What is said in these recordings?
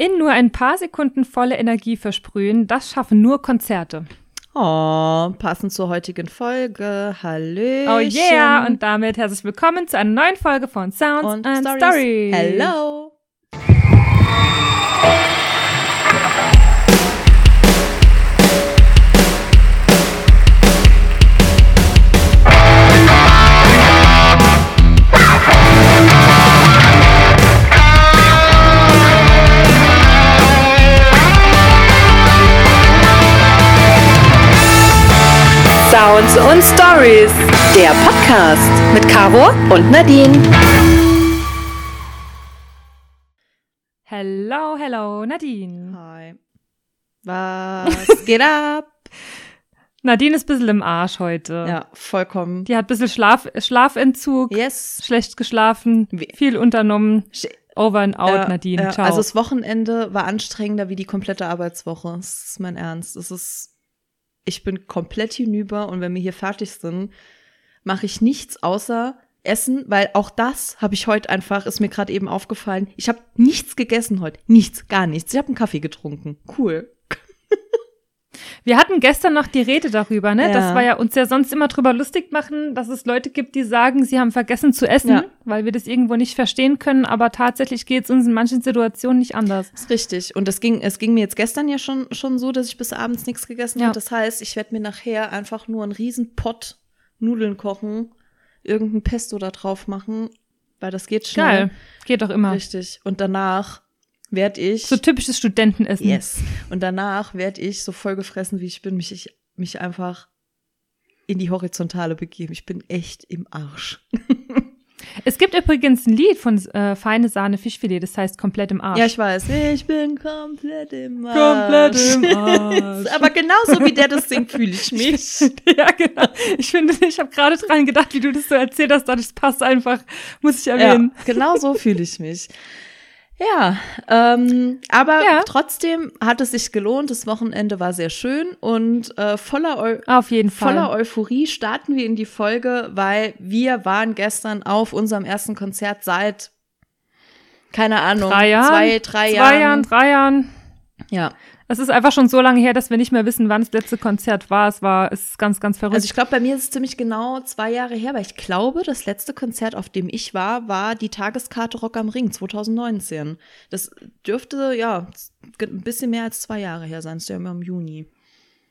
In nur ein paar Sekunden volle Energie versprühen, das schaffen nur Konzerte. Oh, passend zur heutigen Folge. Hallo. Oh yeah! Und damit herzlich willkommen zu einer neuen Folge von Sounds und and Stories. Stories. Hello. Stories. Der Podcast mit Caro und Nadine. Hello, hello, Nadine. Hi. Was geht ab? Nadine ist ein bisschen im Arsch heute. Ja, vollkommen. Die hat ein bisschen Schlaf, Schlafentzug, Yes. schlecht geschlafen, viel unternommen. Over and out, Ja, Nadine. ja, Ciao. Also das Wochenende war anstrengender wie die komplette Arbeitswoche. Das ist mein Ernst. Das ist, ich bin komplett hinüber und wenn wir hier fertig sind, mache ich nichts außer essen, weil auch das habe ich heute einfach, ist mir gerade eben aufgefallen. Ich habe nichts gegessen heute. Nichts, gar nichts. Ich habe einen Kaffee getrunken. Cool. Wir hatten gestern noch die Rede darüber, ne? Ja. Das war ja uns ja sonst immer drüber lustig machen, dass es Leute gibt, die sagen, sie haben vergessen zu essen, Ja. weil wir das irgendwo nicht verstehen können, aber tatsächlich geht es uns in manchen Situationen nicht anders. Das ist richtig. Und es ging, es ging mir jetzt gestern ja schon, schon so, dass ich bis abends nichts gegessen Ja. habe. Das heißt, ich werde mir nachher einfach nur einen riesen Pott Nudeln kochen, irgendein Pesto da drauf machen, weil das geht schnell. Geil. Geht doch immer. Richtig. Und danach werde ich. So typisches Studentenessen. yes. Und danach werde ich, so vollgefressen wie ich bin, mich, ich, mich einfach in die Horizontale begeben. Ich bin echt im Arsch. Es gibt übrigens ein Lied von äh, Feine Sahne Fischfilet, das heißt komplett im Arsch. Ja, ich weiß. Ich bin komplett im Arsch. Komplett im Arsch. Aber genauso wie der das singt, fühle ich mich. ja, genau. Ich finde, ich habe gerade dran gedacht, wie du das so erzählt hast, das passt einfach, muss ich erwähnen. Ja, genau so fühle ich mich. Ja, ähm, aber Ja. trotzdem hat es sich gelohnt. Das Wochenende war sehr schön und äh, voller, Eu Auf jeden Fall. voller Euphorie starten wir in die Folge, weil wir waren gestern auf unserem ersten Konzert seit, keine Ahnung, drei Jahren. zwei, drei Zwei Jahren. Jahren, drei Jahren. Ja, Es ist einfach schon so lange her, dass wir nicht mehr wissen, wann das letzte Konzert war. Es war, es ist ganz, ganz verrückt. also ich glaube, bei mir ist es ziemlich genau zwei Jahre her, weil ich glaube, das letzte Konzert, auf dem ich war, war die Tageskarte Rock am Ring 2019. Das dürfte, ja, ein bisschen mehr als zwei Jahre her sein. Das ist ja immer im Juni.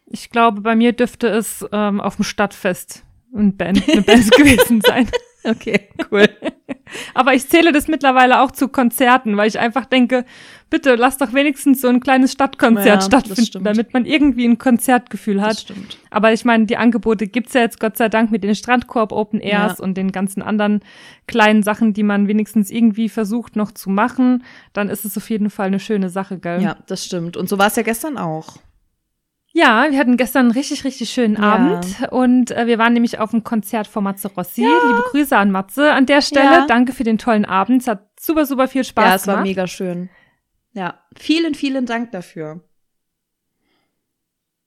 Ich glaube, bei mir dürfte es ähm, auf dem Stadtfest eine Band, eine Band gewesen sein. Okay, cool. Aber ich zähle das mittlerweile auch zu Konzerten, weil ich einfach denke, bitte lass doch wenigstens so ein kleines Stadtkonzert Ja, stattfinden, damit man irgendwie ein Konzertgefühl Das hat. stimmt. Aber ich meine, die Angebote gibt's ja jetzt Gott sei Dank mit den Strandkorb Open Airs Ja. und den ganzen anderen kleinen Sachen, die man wenigstens irgendwie versucht noch zu machen. Dann ist es auf jeden Fall eine schöne Sache, gell? Ja, das stimmt. Und so war es ja gestern auch. Ja, wir hatten gestern einen richtig, richtig schönen Ja. Abend und äh, wir waren nämlich auf dem Konzert von Matze Rossi. Liebe Grüße an Matze an der Stelle. Ja. Danke für den tollen Abend. Es hat super, super viel Spaß ja, es war gemacht. mega schön. Ja, vielen, vielen Dank dafür.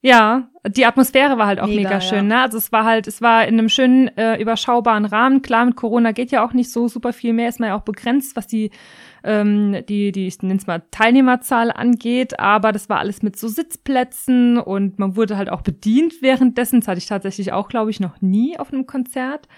Ja, die Atmosphäre war halt auch mega, Mega, ja. schön. Ne? Also es war halt, es war in einem schönen, äh, überschaubaren Rahmen. Klar, mit Corona geht ja auch nicht so super viel mehr, ist man ja auch begrenzt, was die, ähm, die, die, ich nenne es mal Teilnehmerzahl angeht. Aber das war alles mit so Sitzplätzen und man wurde halt auch bedient währenddessen. Das hatte ich tatsächlich auch, glaube ich, noch nie auf einem Konzert.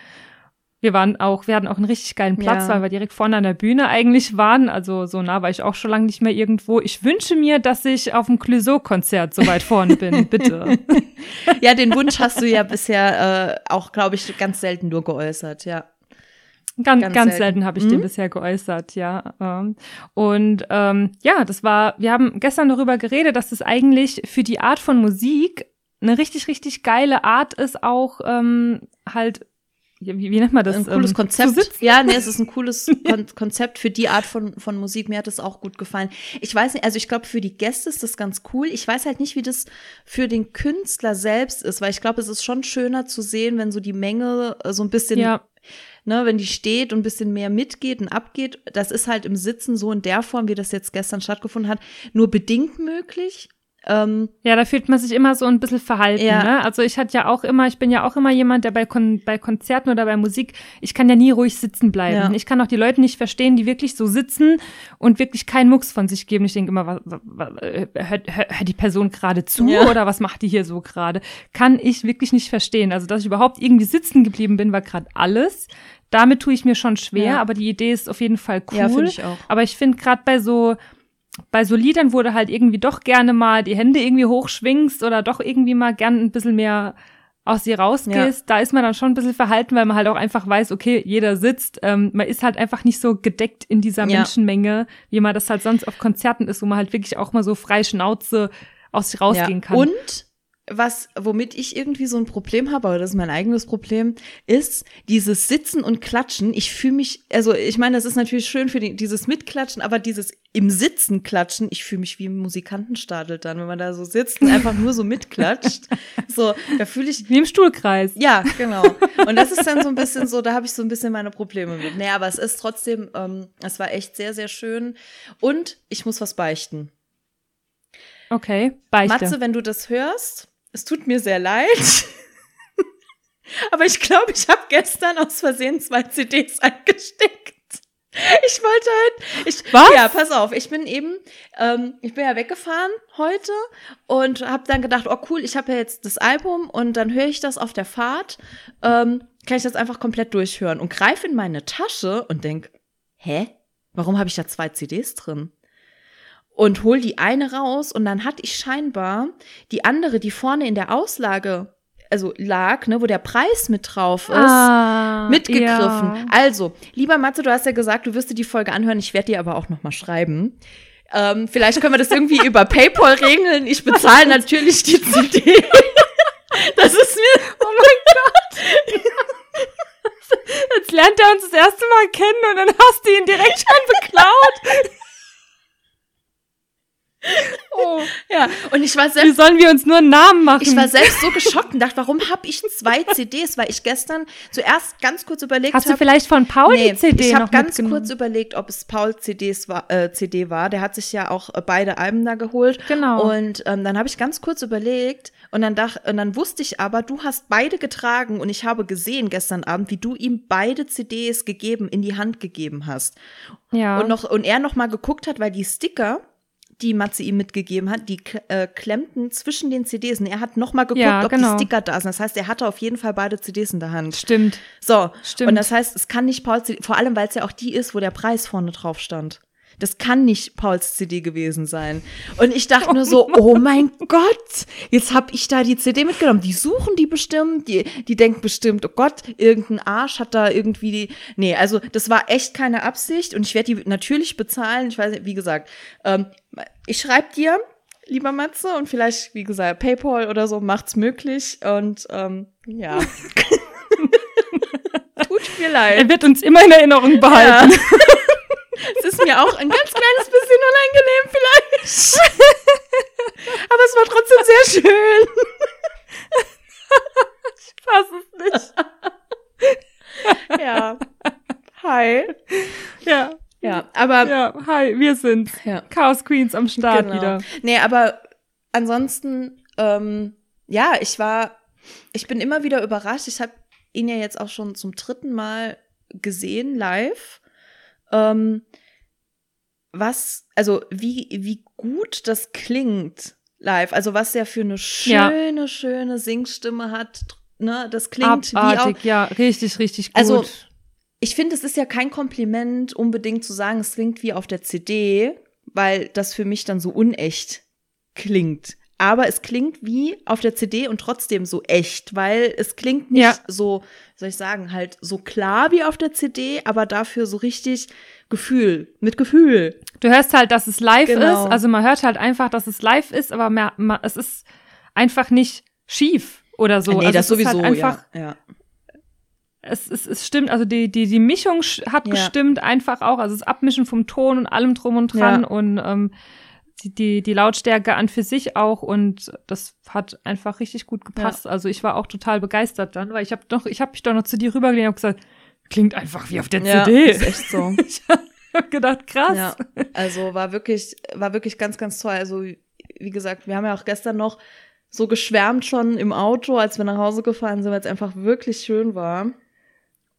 Wir waren auch, wir hatten auch einen richtig geilen Platz, Ja. weil wir direkt vorne an der Bühne eigentlich waren. Also so nah war ich auch schon lange nicht mehr irgendwo. Ich wünsche mir, dass ich auf dem Clouseau-Konzert so weit vorne bin, bitte. Ja, den Wunsch hast du ja bisher äh, auch, glaube ich, ganz selten nur geäußert, ja. Ganz, Ganz ganz, selten. selten habe ich den Mhm. bisher geäußert, ja. Ähm, Und ähm, ja, das war, wir haben gestern darüber geredet, dass das eigentlich für die Art von Musik eine richtig, richtig geile Art ist, auch ähm, halt, wie, wie nennt man das? Ein cooles ähm, Konzept. Ja, nee, es ist ein cooles Kon Konzept für die Art von, von Musik. Mir hat es auch gut gefallen. Ich weiß nicht, also ich glaube, für die Gäste ist das ganz cool. Ich weiß halt nicht, wie das für den Künstler selbst ist, weil ich glaube, es ist schon schöner zu sehen, wenn so die Menge äh, so ein bisschen Ja. Ne, wenn die steht und ein bisschen mehr mitgeht und abgeht, das ist halt im Sitzen so in der Form, wie das jetzt gestern stattgefunden hat, nur bedingt möglich. Ähm, Ja, da fühlt man sich immer so ein bisschen verhalten. Ja. Ne? Also ich hatte ja auch immer, ich bin ja auch immer jemand, der bei, Kon bei Konzerten oder bei Musik, ich kann ja nie ruhig sitzen bleiben. Ja. Ich kann auch die Leute nicht verstehen, die wirklich so sitzen und wirklich keinen Mucks von sich geben. Ich denke immer, was, was, äh, hört, hört, die Person gerade zu Ja. oder was macht die hier so gerade? Kann ich wirklich nicht verstehen. Also dass ich überhaupt irgendwie sitzen geblieben bin, war gerade alles. Damit tue ich mir schon schwer, aber die Idee ist auf jeden Fall cool. Ja, finde ich auch. Aber ich finde gerade bei so bei so Liedern, wo du halt irgendwie doch gerne mal die Hände irgendwie hochschwingst oder doch irgendwie mal gern ein bisschen mehr aus dir rausgehst, da ist man dann schon ein bisschen verhalten, weil man halt auch einfach weiß, okay, jeder sitzt, ähm, man ist halt einfach nicht so gedeckt in dieser Ja. Menschenmenge, wie man das halt sonst auf Konzerten ist, wo man halt wirklich auch mal so frei Schnauze aus sich rausgehen kann. Und was, womit ich irgendwie so ein Problem habe, aber das ist mein eigenes Problem, ist dieses Sitzen und Klatschen. Ich fühle mich, also ich meine, das ist natürlich schön für die, dieses Mitklatschen, aber dieses im Sitzen klatschen, ich fühle mich wie im Musikantenstadel dann, wenn man da so sitzt und einfach nur so mitklatscht. So, da fühle ich, wie im Stuhlkreis. ja, genau. Und das ist dann so ein bisschen so, da habe ich so ein bisschen meine Probleme mit. Nee, aber es ist trotzdem, ähm, es war echt sehr, sehr schön. Und ich muss was beichten. Okay, beichte. Matze, wenn du das hörst, es tut mir sehr leid. Aber ich glaube, ich habe gestern aus Versehen zwei CDs eingesteckt. Ich wollte halt, ich, Was? ja, pass auf, ich bin eben, ähm, ich bin ja weggefahren heute und habe dann gedacht, oh cool, ich habe ja jetzt das Album und dann höre ich das auf der Fahrt, ähm, kann ich das einfach komplett durchhören und greife in meine Tasche und denk, hä, warum habe ich da zwei CDs drin? Und hol die eine raus und dann hatte ich scheinbar die andere, die vorne in der Auslage also lag, ne, wo der Preis mit drauf ist, ah, mitgegriffen. Ja. Also, lieber Matze, du hast ja gesagt, du wirst dir die Folge anhören. Ich werde dir aber auch noch mal schreiben. Ähm, vielleicht können wir das irgendwie über PayPal regeln. Ich bezahle natürlich die CD. Das ist mir. Oh mein Gott. Jetzt lernt er uns das erste Mal kennen und dann hast du ihn direkt schon beklaut. Oh. Ja, und ich war Wie selbst. sollen wir uns nur einen Namen machen? Ich war selbst so geschockt und dachte, warum habe ich zwei CDs? Weil ich gestern zuerst ganz kurz überlegt Hast du habe. vielleicht von Paul Nee, die CD ich habe ganz kurz überlegt, ob es Paul CDs war, äh, CD war. Der hat sich ja auch äh, beide Alben da geholt. Genau. Und ähm, dann habe ich ganz kurz überlegt und dann dach, und dann wusste ich aber, du hast beide getragen und ich habe gesehen gestern Abend, wie du ihm beide CDs gegeben, in die Hand gegeben hast. ja. Und noch und er noch mal geguckt hat, weil die Sticker die Matze ihm mitgegeben hat, die äh, klemmten zwischen den CDs. Und er hat noch mal geguckt, Ja, ob genau. die Sticker da sind. Das heißt, er hatte auf jeden Fall beide CDs in der Hand. Stimmt. So, Stimmt. und das heißt, es kann nicht Pauls CD, vor allem weil es ja auch die ist, wo der Preis vorne drauf stand. Das kann nicht Pauls CD gewesen sein. Und ich dachte nur so, oh mein Gott, jetzt hab ich da die CD mitgenommen. Die suchen die bestimmt, die, die denken bestimmt, oh Gott, irgendein Arsch hat da irgendwie die. Nee, also das war echt keine Absicht und ich werde die natürlich bezahlen. Ich weiß nicht, wie gesagt, ähm, ich schreibe dir, lieber Matze, und vielleicht, wie gesagt, PayPal oder so macht's möglich. Und ähm, ja. Tut mir leid. Er wird uns immer in Erinnerung behalten. Es ist mir auch ein ganz kleines bisschen unangenehm vielleicht. Aber es war trotzdem sehr schön. Ich fass es nicht. Ja. Hi. Ja. Ja, aber Ja, hi, wir sind's. Ja. Chaos Queens am Start genau. wieder. Nee, aber ansonsten, ähm, ja, ich war, ich bin immer wieder überrascht. Ich habe ihn ja jetzt auch schon zum dritten Mal gesehen, live. Ähm, was, also wie, wie gut das klingt live. Also was er für eine Ja. schöne, schöne Singstimme hat. Ne, das klingt wie auch, Abartig, ja, richtig, richtig gut. Also, ich finde, es ist ja kein Kompliment, unbedingt zu sagen, es klingt wie auf der CD, weil das für mich dann so unecht klingt. Aber es klingt wie auf der CD und trotzdem so echt, weil es klingt nicht Ja. so, soll ich sagen, halt so klar wie auf der CD, aber dafür so richtig Gefühl, mit Gefühl. Du hörst halt, dass es live Genau. ist. Also man hört halt einfach, dass es live ist, aber mehr, ma- es ist einfach nicht schief oder so. nee, also das ist sowieso, halt einfach, ja. ja. es, es, es stimmt, also die, die, die Mischung sch- hat Ja. gestimmt einfach auch, also das Abmischen vom Ton und allem drum und dran Ja. und ähm, die, die, die Lautstärke an für sich auch und das hat einfach richtig gut gepasst. Also ich war auch total begeistert dann, weil ich habe doch, ich habe mich doch noch zu dir rübergelehnt und gesagt, klingt einfach wie auf der Ja, CD. ist echt so. Ich habe gedacht, krass. Ja, also war wirklich, war wirklich ganz, ganz toll. Also wie gesagt, wir haben ja auch gestern noch so geschwärmt schon im Auto, als wir nach Hause gefahren sind, weil es einfach wirklich schön war.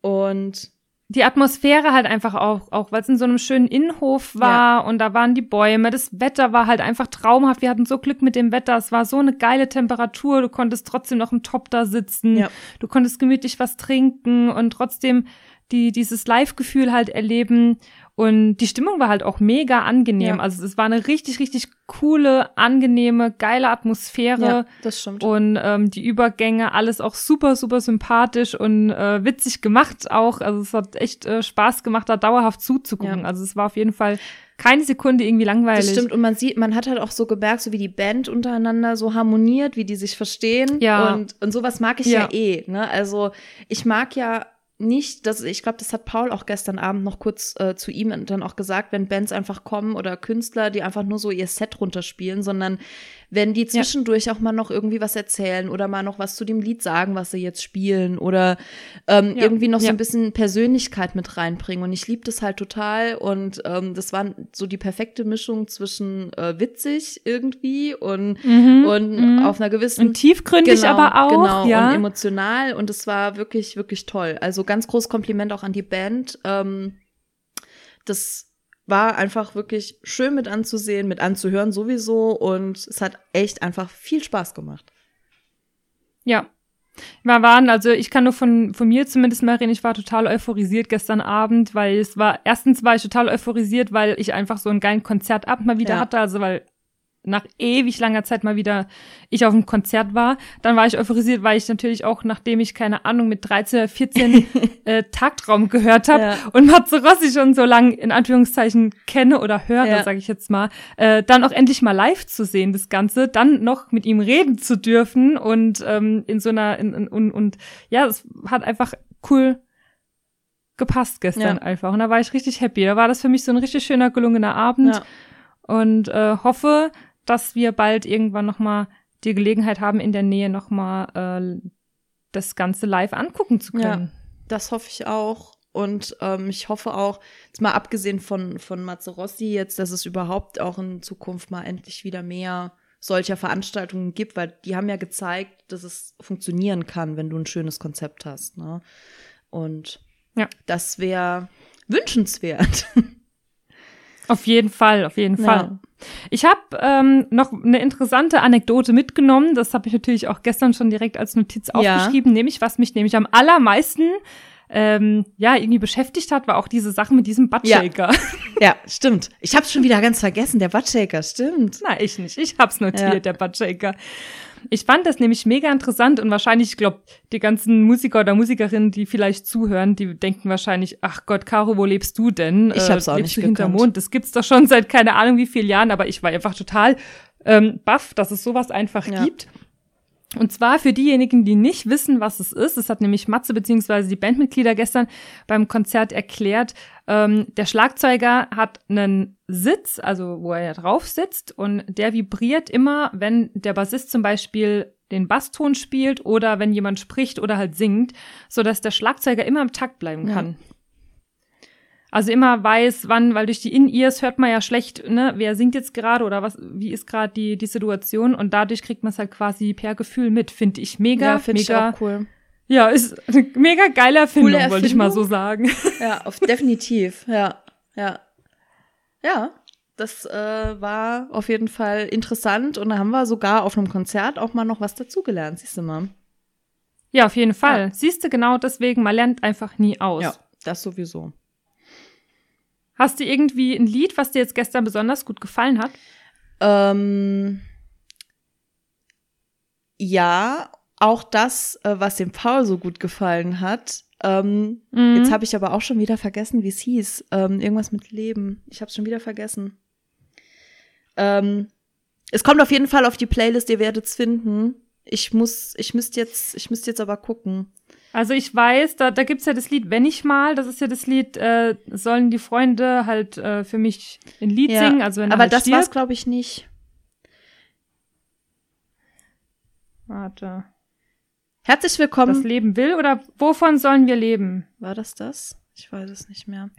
Und die Atmosphäre halt einfach auch, auch weil es in so einem schönen Innenhof war ja. und da waren die Bäume. Das Wetter war halt einfach traumhaft. Wir hatten so Glück mit dem Wetter. Es war so eine geile Temperatur. Du konntest trotzdem noch im Top da sitzen. Ja. Du konntest gemütlich was trinken und trotzdem die, dieses Live-Gefühl halt erleben. Und die Stimmung war halt auch mega angenehm. Ja. Also es war eine richtig, richtig coole, angenehme, geile Atmosphäre. Ja, das stimmt. Und ähm, die Übergänge, alles auch super, super sympathisch und äh, witzig gemacht auch. Also es hat echt äh, Spaß gemacht, da dauerhaft zuzugucken. Ja. Also es war auf jeden Fall keine Sekunde irgendwie langweilig. Das stimmt. Und man sieht, man hat halt auch so gemerkt, so wie die Band untereinander so harmoniert, wie die sich verstehen. Ja. Und, und sowas mag ich ja, ja eh. Ne? Also ich mag ja nicht, dass ich glaube, das hat Paul auch gestern Abend noch kurz äh, zu ihm dann auch gesagt, wenn Bands einfach kommen oder Künstler, die einfach nur so ihr Set runterspielen, sondern wenn die zwischendurch ja. auch mal noch irgendwie was erzählen oder mal noch was zu dem Lied sagen, was sie jetzt spielen oder ähm, ja. irgendwie noch so ein bisschen Persönlichkeit mit reinbringen. Und ich liebe das halt total. Und ähm, das war so die perfekte Mischung zwischen äh, witzig irgendwie und, mhm. und mhm. auf einer gewissen. Und tiefgründig genau, aber auch. Genau, ja. und emotional. Und es war wirklich, wirklich toll. Also ganz großes Kompliment auch an die Band. Ähm, das war einfach wirklich schön mit anzusehen, mit anzuhören sowieso und es hat echt einfach viel Spaß gemacht. Ja. Wir waren, also ich kann nur von, von mir zumindest mal reden, ich war total euphorisiert gestern Abend, weil es war, erstens war ich total euphorisiert, weil ich einfach so einen geilen Konzertabend mal wieder ja. hatte, also weil nach ewig langer Zeit mal wieder ich auf einem Konzert war. Dann war ich euphorisiert, weil ich natürlich auch, nachdem ich, keine Ahnung, mit 13 oder 14 äh, Tagtraum gehört habe ja. und Matze Rossi schon so lang in Anführungszeichen kenne oder höre, ja. sage ich jetzt mal, äh, dann auch endlich mal live zu sehen, das Ganze, dann noch mit ihm reden zu dürfen und ähm, in so einer, in, in, und, und ja, es hat einfach cool gepasst gestern ja. einfach. Und da war ich richtig happy. Da war das für mich so ein richtig schöner, gelungener Abend. Ja. Und äh, hoffe, dass wir bald irgendwann noch mal die Gelegenheit haben, in der Nähe noch mal äh, das Ganze live angucken zu können. Ja, das hoffe ich auch. Und ähm, ich hoffe auch, jetzt mal abgesehen von, von Mazzarossi jetzt, dass es überhaupt auch in Zukunft mal endlich wieder mehr solcher Veranstaltungen gibt, weil die haben ja gezeigt, dass es funktionieren kann, wenn du ein schönes Konzept hast. Ne? Und ja. das wäre wünschenswert. Auf jeden Fall, auf jeden Fall. Ja. Ich habe ähm, noch eine interessante Anekdote mitgenommen. Das habe ich natürlich auch gestern schon direkt als Notiz aufgeschrieben, ja. nämlich was mich nämlich am allermeisten ähm, ja irgendwie beschäftigt hat, war auch diese Sache mit diesem Buttshaker. Ja. ja, stimmt. Ich habe schon wieder ganz vergessen, der Buttshaker, stimmt. Na, ich nicht. Ich hab's notiert, ja. der Buttshaker. Ich fand das nämlich mega interessant und wahrscheinlich, ich glaube, die ganzen Musiker oder Musikerinnen, die vielleicht zuhören, die denken wahrscheinlich, ach Gott, Caro, wo lebst du denn? Ich hab's auch lebst nicht du hinterm Mond? Das gibt's doch schon seit keine Ahnung wie vielen Jahren, aber ich war einfach total ähm, baff, dass es sowas einfach ja. gibt. Und zwar für diejenigen, die nicht wissen, was es ist, es hat nämlich Matze beziehungsweise die Bandmitglieder gestern beim Konzert erklärt, ähm, der Schlagzeuger hat einen Sitz, also wo er drauf sitzt und der vibriert immer, wenn der Bassist zum Beispiel den Basston spielt oder wenn jemand spricht oder halt singt, so dass der Schlagzeuger immer im Takt bleiben kann. Ja. Also immer weiß, wann, weil durch die In-Ears hört man ja schlecht, ne, wer singt jetzt gerade oder was, wie ist gerade die, die Situation und dadurch kriegt man es halt quasi per Gefühl mit. Finde ich mega, ja, find mega. Ich auch cool. Ja, ist eine mega geile Erfindung, Erfindung. wollte ich mal so sagen. Ja, auf, definitiv, ja, ja. Ja, das äh, war auf jeden Fall interessant und da haben wir sogar auf einem Konzert auch mal noch was dazugelernt, siehst du mal. Ja, auf jeden Fall. Ja. Siehst du genau deswegen, man lernt einfach nie aus. Ja, das sowieso. Hast du irgendwie ein Lied, was dir jetzt gestern besonders gut gefallen hat? Ähm, ja, auch das, äh, was dem Paul so gut gefallen hat. Ähm, mhm. Jetzt habe ich aber auch schon wieder vergessen, wie es hieß. Ähm, irgendwas mit Leben. Ich habe es schon wieder vergessen. Ähm, es kommt auf jeden Fall auf die Playlist, ihr werdet es finden. Ich muss, ich müsste jetzt, ich müsste jetzt aber gucken. Also ich weiß, da, da gibt's ja das Lied Wenn ich mal, das ist ja das Lied, äh, sollen die Freunde halt äh, für mich ein Lied ja, singen. Also wenn aber halt das war's, glaube ich, nicht. Warte. Herzlich willkommen. Das Leben will oder wovon sollen wir leben? War das das? Ich weiß es nicht mehr.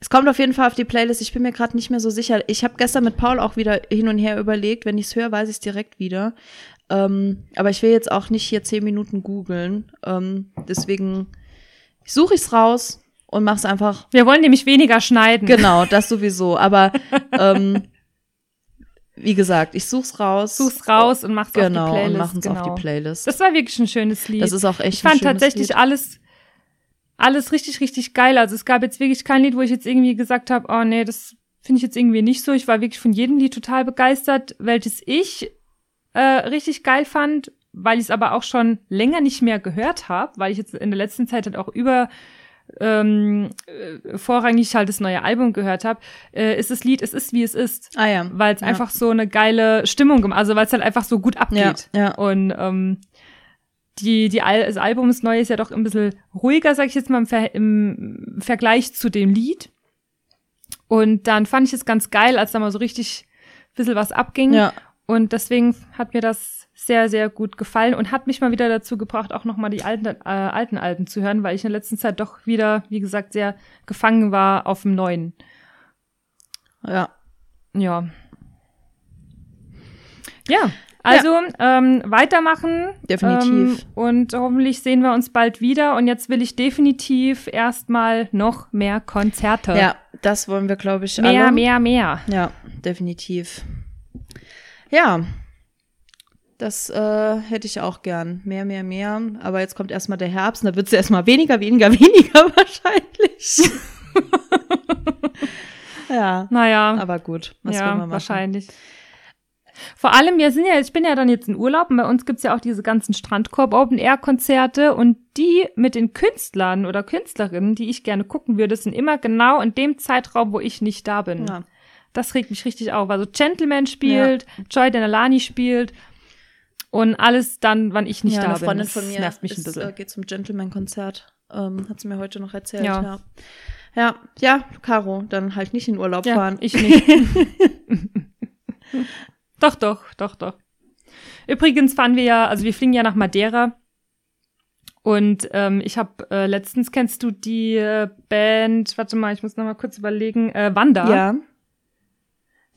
Es kommt auf jeden Fall auf die Playlist. Ich bin mir gerade nicht mehr so sicher. Ich habe gestern mit Paul auch wieder hin und her überlegt. Wenn ich es höre, weiß ich es direkt wieder. Ähm, aber ich will jetzt auch nicht hier zehn Minuten googeln. Ähm, deswegen suche ich es raus und mach's einfach. Wir wollen nämlich weniger schneiden. Genau, das sowieso. Aber ähm, wie gesagt, ich such's raus. Such's raus und mach's genau, auf die Playlist. und machen's genau. auf die Playlist. Das war wirklich ein schönes Lied. Das ist auch echt ich fand ein schönes tatsächlich Lied. alles alles richtig richtig geil. Also es gab jetzt wirklich kein Lied, wo ich jetzt irgendwie gesagt habe, oh nee, das finde ich jetzt irgendwie nicht so. Ich war wirklich von jedem Lied total begeistert, welches ich äh, richtig geil fand, weil ich es aber auch schon länger nicht mehr gehört habe, weil ich jetzt in der letzten Zeit halt auch über ähm, äh, vorrangig halt das neue Album gehört habe, äh, ist das Lied Es ist wie es ist. Ah ja. Weil es Ja. einfach so eine geile Stimmung, gem- also weil es halt einfach so gut Ja, abgeht. ja. Und ähm, die, die Al das Album ist neu, ist ja doch ein bisschen ruhiger, sag ich jetzt mal, im, Ver im Vergleich zu dem Lied. Und dann fand ich es ganz geil, als da mal so richtig ein bisschen was abging. Ja. Und deswegen hat mir das sehr, sehr gut gefallen und hat mich mal wieder dazu gebracht, auch nochmal die alten, äh, alten Alben zu hören, weil ich in der letzten Zeit doch wieder, wie gesagt, sehr gefangen war auf dem neuen. Ja. Ja. Ja, also ähm, weitermachen. Definitiv. Ähm, und hoffentlich sehen wir uns bald wieder. Und jetzt will ich definitiv erstmal noch mehr Konzerte. Ja, das wollen wir, glaube ich, Mehr, alle. mehr, mehr. Ja, definitiv. Ja. Das äh, hätte ich auch gern. Mehr, mehr, mehr. Aber jetzt kommt erstmal der Herbst und da wird es erstmal weniger, weniger, weniger wahrscheinlich. ja. Naja, Aber gut, was wollen ja, wir machen? wahrscheinlich. Vor allem, wir sind ja, ich bin ja dann jetzt in Urlaub und bei uns gibt's ja auch diese ganzen Strandkorb-Open-Air-Konzerte und die mit den Künstlern oder Künstlerinnen, die ich gerne gucken würde, sind immer genau in dem Zeitraum, wo ich nicht da bin. Ja. Das regt mich richtig auf. Also Gentleman spielt, Joy Denalani spielt und alles dann, wann ich nicht ja, da eine Freundin bin. von Das mir nervt mich ein ist, bisschen. äh, geht zum Gentleman-Konzert. Ähm, hat sie mir heute noch erzählt. Ja. Ja. ja, ja, Caro, dann halt nicht in Urlaub ja, fahren. ich nicht. doch, doch, doch, doch. Übrigens fahren wir ja, also wir fliegen ja nach Madeira. Und ähm, ich habe äh, letztens, kennst du die äh, Band, warte mal, ich muss noch mal kurz überlegen, äh, Wanda. ja.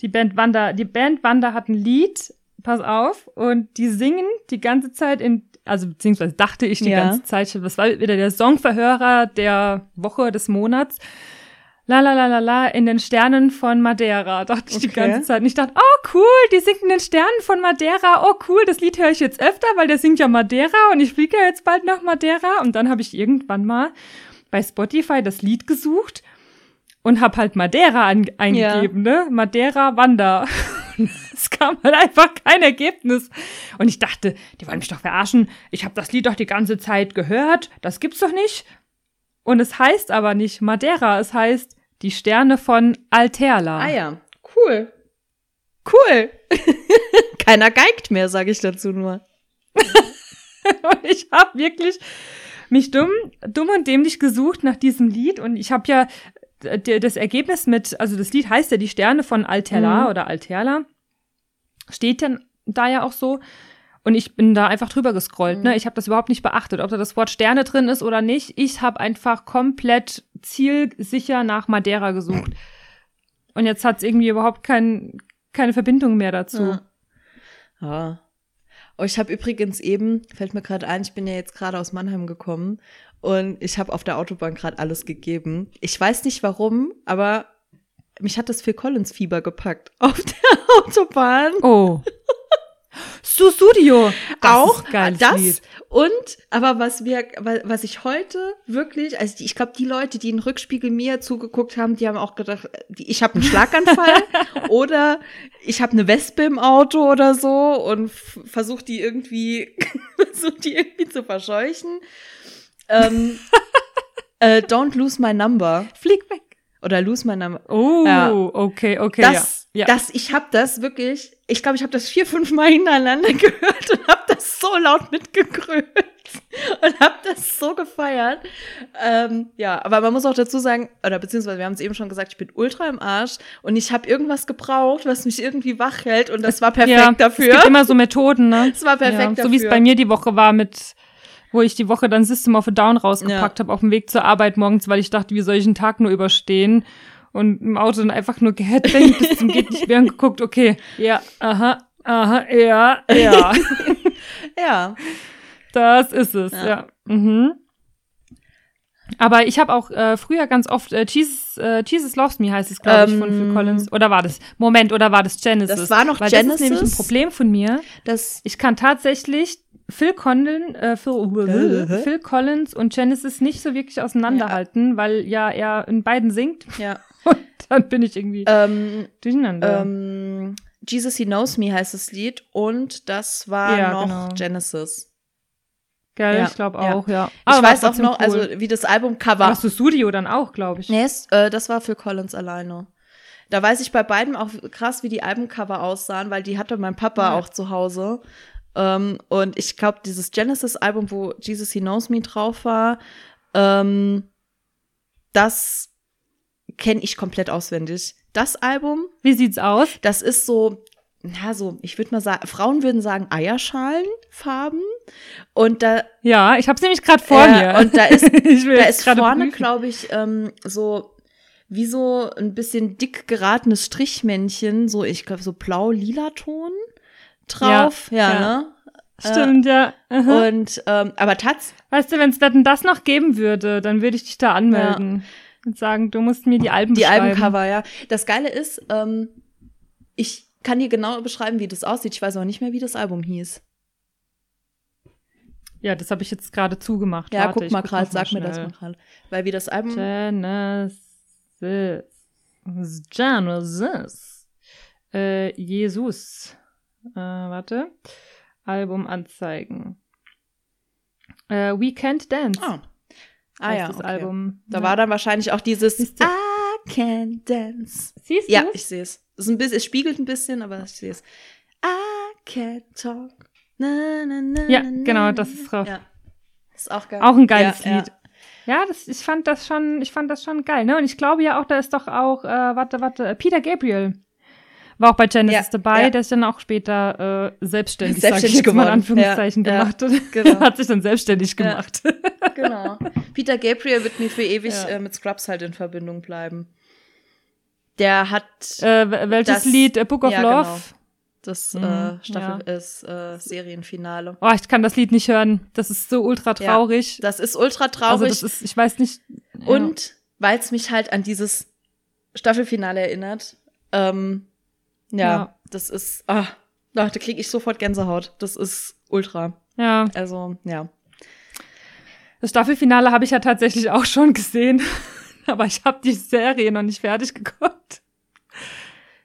Die Band Wanda, die Band Wanda hat ein Lied, pass auf, und die singen die ganze Zeit in, also beziehungsweise dachte ich die Ja. ganze Zeit, das war wieder der Songverhörer der Woche, des Monats. La la la la la in den Sternen von Madeira, dachte ich die Okay. ganze Zeit. Und ich dachte, oh cool, die singt in den Sternen von Madeira. Oh cool, das Lied höre ich jetzt öfter, weil der singt ja Madeira und ich fliege ja jetzt bald nach Madeira. Und dann habe ich irgendwann mal bei Spotify das Lied gesucht und hab halt Madeira eingegeben, ne? Madeira Es kam halt einfach kein Ergebnis. Und ich dachte, die wollen mich doch verarschen. Ich habe das Lied doch die ganze Zeit gehört. Das gibt's doch nicht. Und es heißt aber nicht Madeira, es heißt die Sterne von Alterla. Ah ja, cool. Cool. Keiner geigt mehr, sage ich dazu nur. Und ich habe wirklich mich dumm, dumm und dämlich gesucht nach diesem Lied und ich habe ja das Ergebnis mit, also das Lied heißt ja die Sterne von Alterla Mhm. oder Alterla, steht dann da ja auch so. Und ich bin da einfach drüber gescrollt, ne? Ich habe das überhaupt nicht beachtet, ob da das Wort Sterne drin ist oder nicht. Ich habe einfach komplett zielsicher nach Madeira gesucht. Und jetzt hat's irgendwie überhaupt kein, keine Verbindung mehr dazu. Ja. Ja. Oh, ich habe übrigens eben, fällt mir gerade ein, ich bin ja jetzt gerade aus Mannheim gekommen und ich habe auf der Autobahn gerade alles gegeben. Ich weiß nicht warum, aber mich hat das Phil Collins Fieber gepackt auf der Autobahn. Oh. Studio. Das auch das Lied. und aber was wir wa- was ich heute wirklich also ich glaube die Leute die in Rückspiegel mir zugeguckt haben die haben auch gedacht die, ich habe einen Schlaganfall oder ich habe eine Wespe im Auto oder so und versuche die irgendwie versuch die irgendwie zu verscheuchen ähm, äh, Don't lose my number Flieg weg. oder lose my number Oh, Ja. okay, okay. das, ja. Das, ich habe das wirklich, ich glaube, ich habe das vier, fünf Mal hintereinander gehört und habe das so laut mitgegrölt und habe das so gefeiert. Ähm, ja, aber man muss auch dazu sagen, oder beziehungsweise wir haben es eben schon gesagt, ich bin ultra im Arsch und ich habe irgendwas gebraucht, was mich irgendwie wach hält und das war perfekt ja, dafür. Es gibt immer so Methoden, ne? Es war perfekt ja, So wie es dafür. bei mir die Woche war mit, wo ich die Woche dann System of a Down rausgepackt Ja. habe auf dem Weg zur Arbeit morgens, weil ich dachte, wie soll ich einen Tag nur überstehen? und im Auto dann einfach nur geheadbangt bis zum geht nicht mehr und geguckt, okay, ja, aha, aha, ja, ja, Ja. das ist es, Ja. ja. Mhm. Aber ich habe auch äh, früher ganz oft äh, Jesus, äh, Jesus Loves Me heißt es, glaube ich, von Ähm. Phil Collins. Oder war das? Moment, oder war das Genesis? Das war noch Weil Das ist nämlich ein Genesis. Problem von mir. Das, Ich kann tatsächlich Phil Collins, äh, Phil, Hä? Phil Collins und Genesis nicht so wirklich auseinanderhalten, weil ja er in beiden singt ja. und dann bin ich irgendwie Ähm, durcheinander. ähm, Jesus He Knows Me heißt das Lied und das war Ja, noch genau. Genesis. Gell, ja, ich glaube ja. auch, ja. Ich Aber war weiß auch noch, cool. also wie das Albumcover. Warst du Studio dann auch, glaube ich. Nee, es, äh, das war für Collins alleine. Da weiß ich bei beiden auch krass, wie die Albumcover aussahen, weil die hatte mein Papa Ja. auch zu Hause. Ähm, und ich glaube, dieses Genesis-Album, wo Jesus He Knows Me drauf war, ähm, das kenne ich komplett auswendig. Das Album, Wie sieht's aus? das ist so, ja, so, ich würde mal sagen, Frauen würden sagen Eierschalenfarben. Und da, Ja, ich habe nämlich gerade vor Ja, mir. und da ist- da ist gerade vorne, glaube ich, ähm, so wie so ein bisschen dick geratenes Strichmännchen, so ich glaube so blau-lila Ton drauf. Ja, ja. ne? Stimmt, ja. Aha. Und ähm, aber tats Weißt du, wenn es Wetten das noch geben würde, dann würde ich dich da anmelden und sagen, du musst mir die Alben die. Albencover, ja. Das Geile ist, ähm, ich kann dir genau beschreiben, wie das aussieht. Ich weiß aber nicht mehr, wie das Album hieß. Ja, das habe ich jetzt gerade zugemacht. Ja, Warte, guck mal gerade, sag mir das schnell. mal gerade. Weil wie das Album. Genesis. Genesis. Äh, Jesus. Äh, warte. Album anzeigen. Äh, We Can't Dance. Ah, ah heißt ja, das okay. Album. Da ja. war dann wahrscheinlich auch dieses? I can dance. Siehst du? Ja, ich sehe es. Es, ist ein bisschen, es spiegelt ein bisschen, aber ich sehe es. I can talk. Na, na, na, Ja, na, genau, na, das ist drauf. Ja. Ist auch geil. Auch ein geiles ja, Lied. Ja, das, ich fand das schon, ich fand das schon geil, ne? Und ich glaube ja auch, da ist doch auch, äh, warte, warte, Peter Gabriel war auch bei Genesis Ja, dabei, ja. der ist dann auch später äh, selbstständig, Selbstständig sag ich mal in. Anführungszeichen Ja, ja, gemacht. Und genau. hat sich dann selbstständig Ja. gemacht. Ja, genau. Peter Gabriel wird mir für ewig Ja. äh, mit Scrubs halt in Verbindung bleiben. Der hat äh, wel- welches Das- Lied? Äh, Book of ja, Love? genau. das Mhm, äh, Staffel ja. ist äh, Serienfinale. Oh, ich kann das Lied nicht hören. Das ist so ultra Ja. traurig. Das ist ultra also traurig. das ist, ich weiß nicht. ja. Und weil es mich halt an dieses Staffelfinale erinnert, ähm, ja, Ja. das ist, ah, ah, da kriege ich sofort Gänsehaut. Das ist ultra. ja, Also, ja. das Staffelfinale habe ich ja tatsächlich auch schon gesehen, aber ich habe die Serie noch nicht fertig geguckt.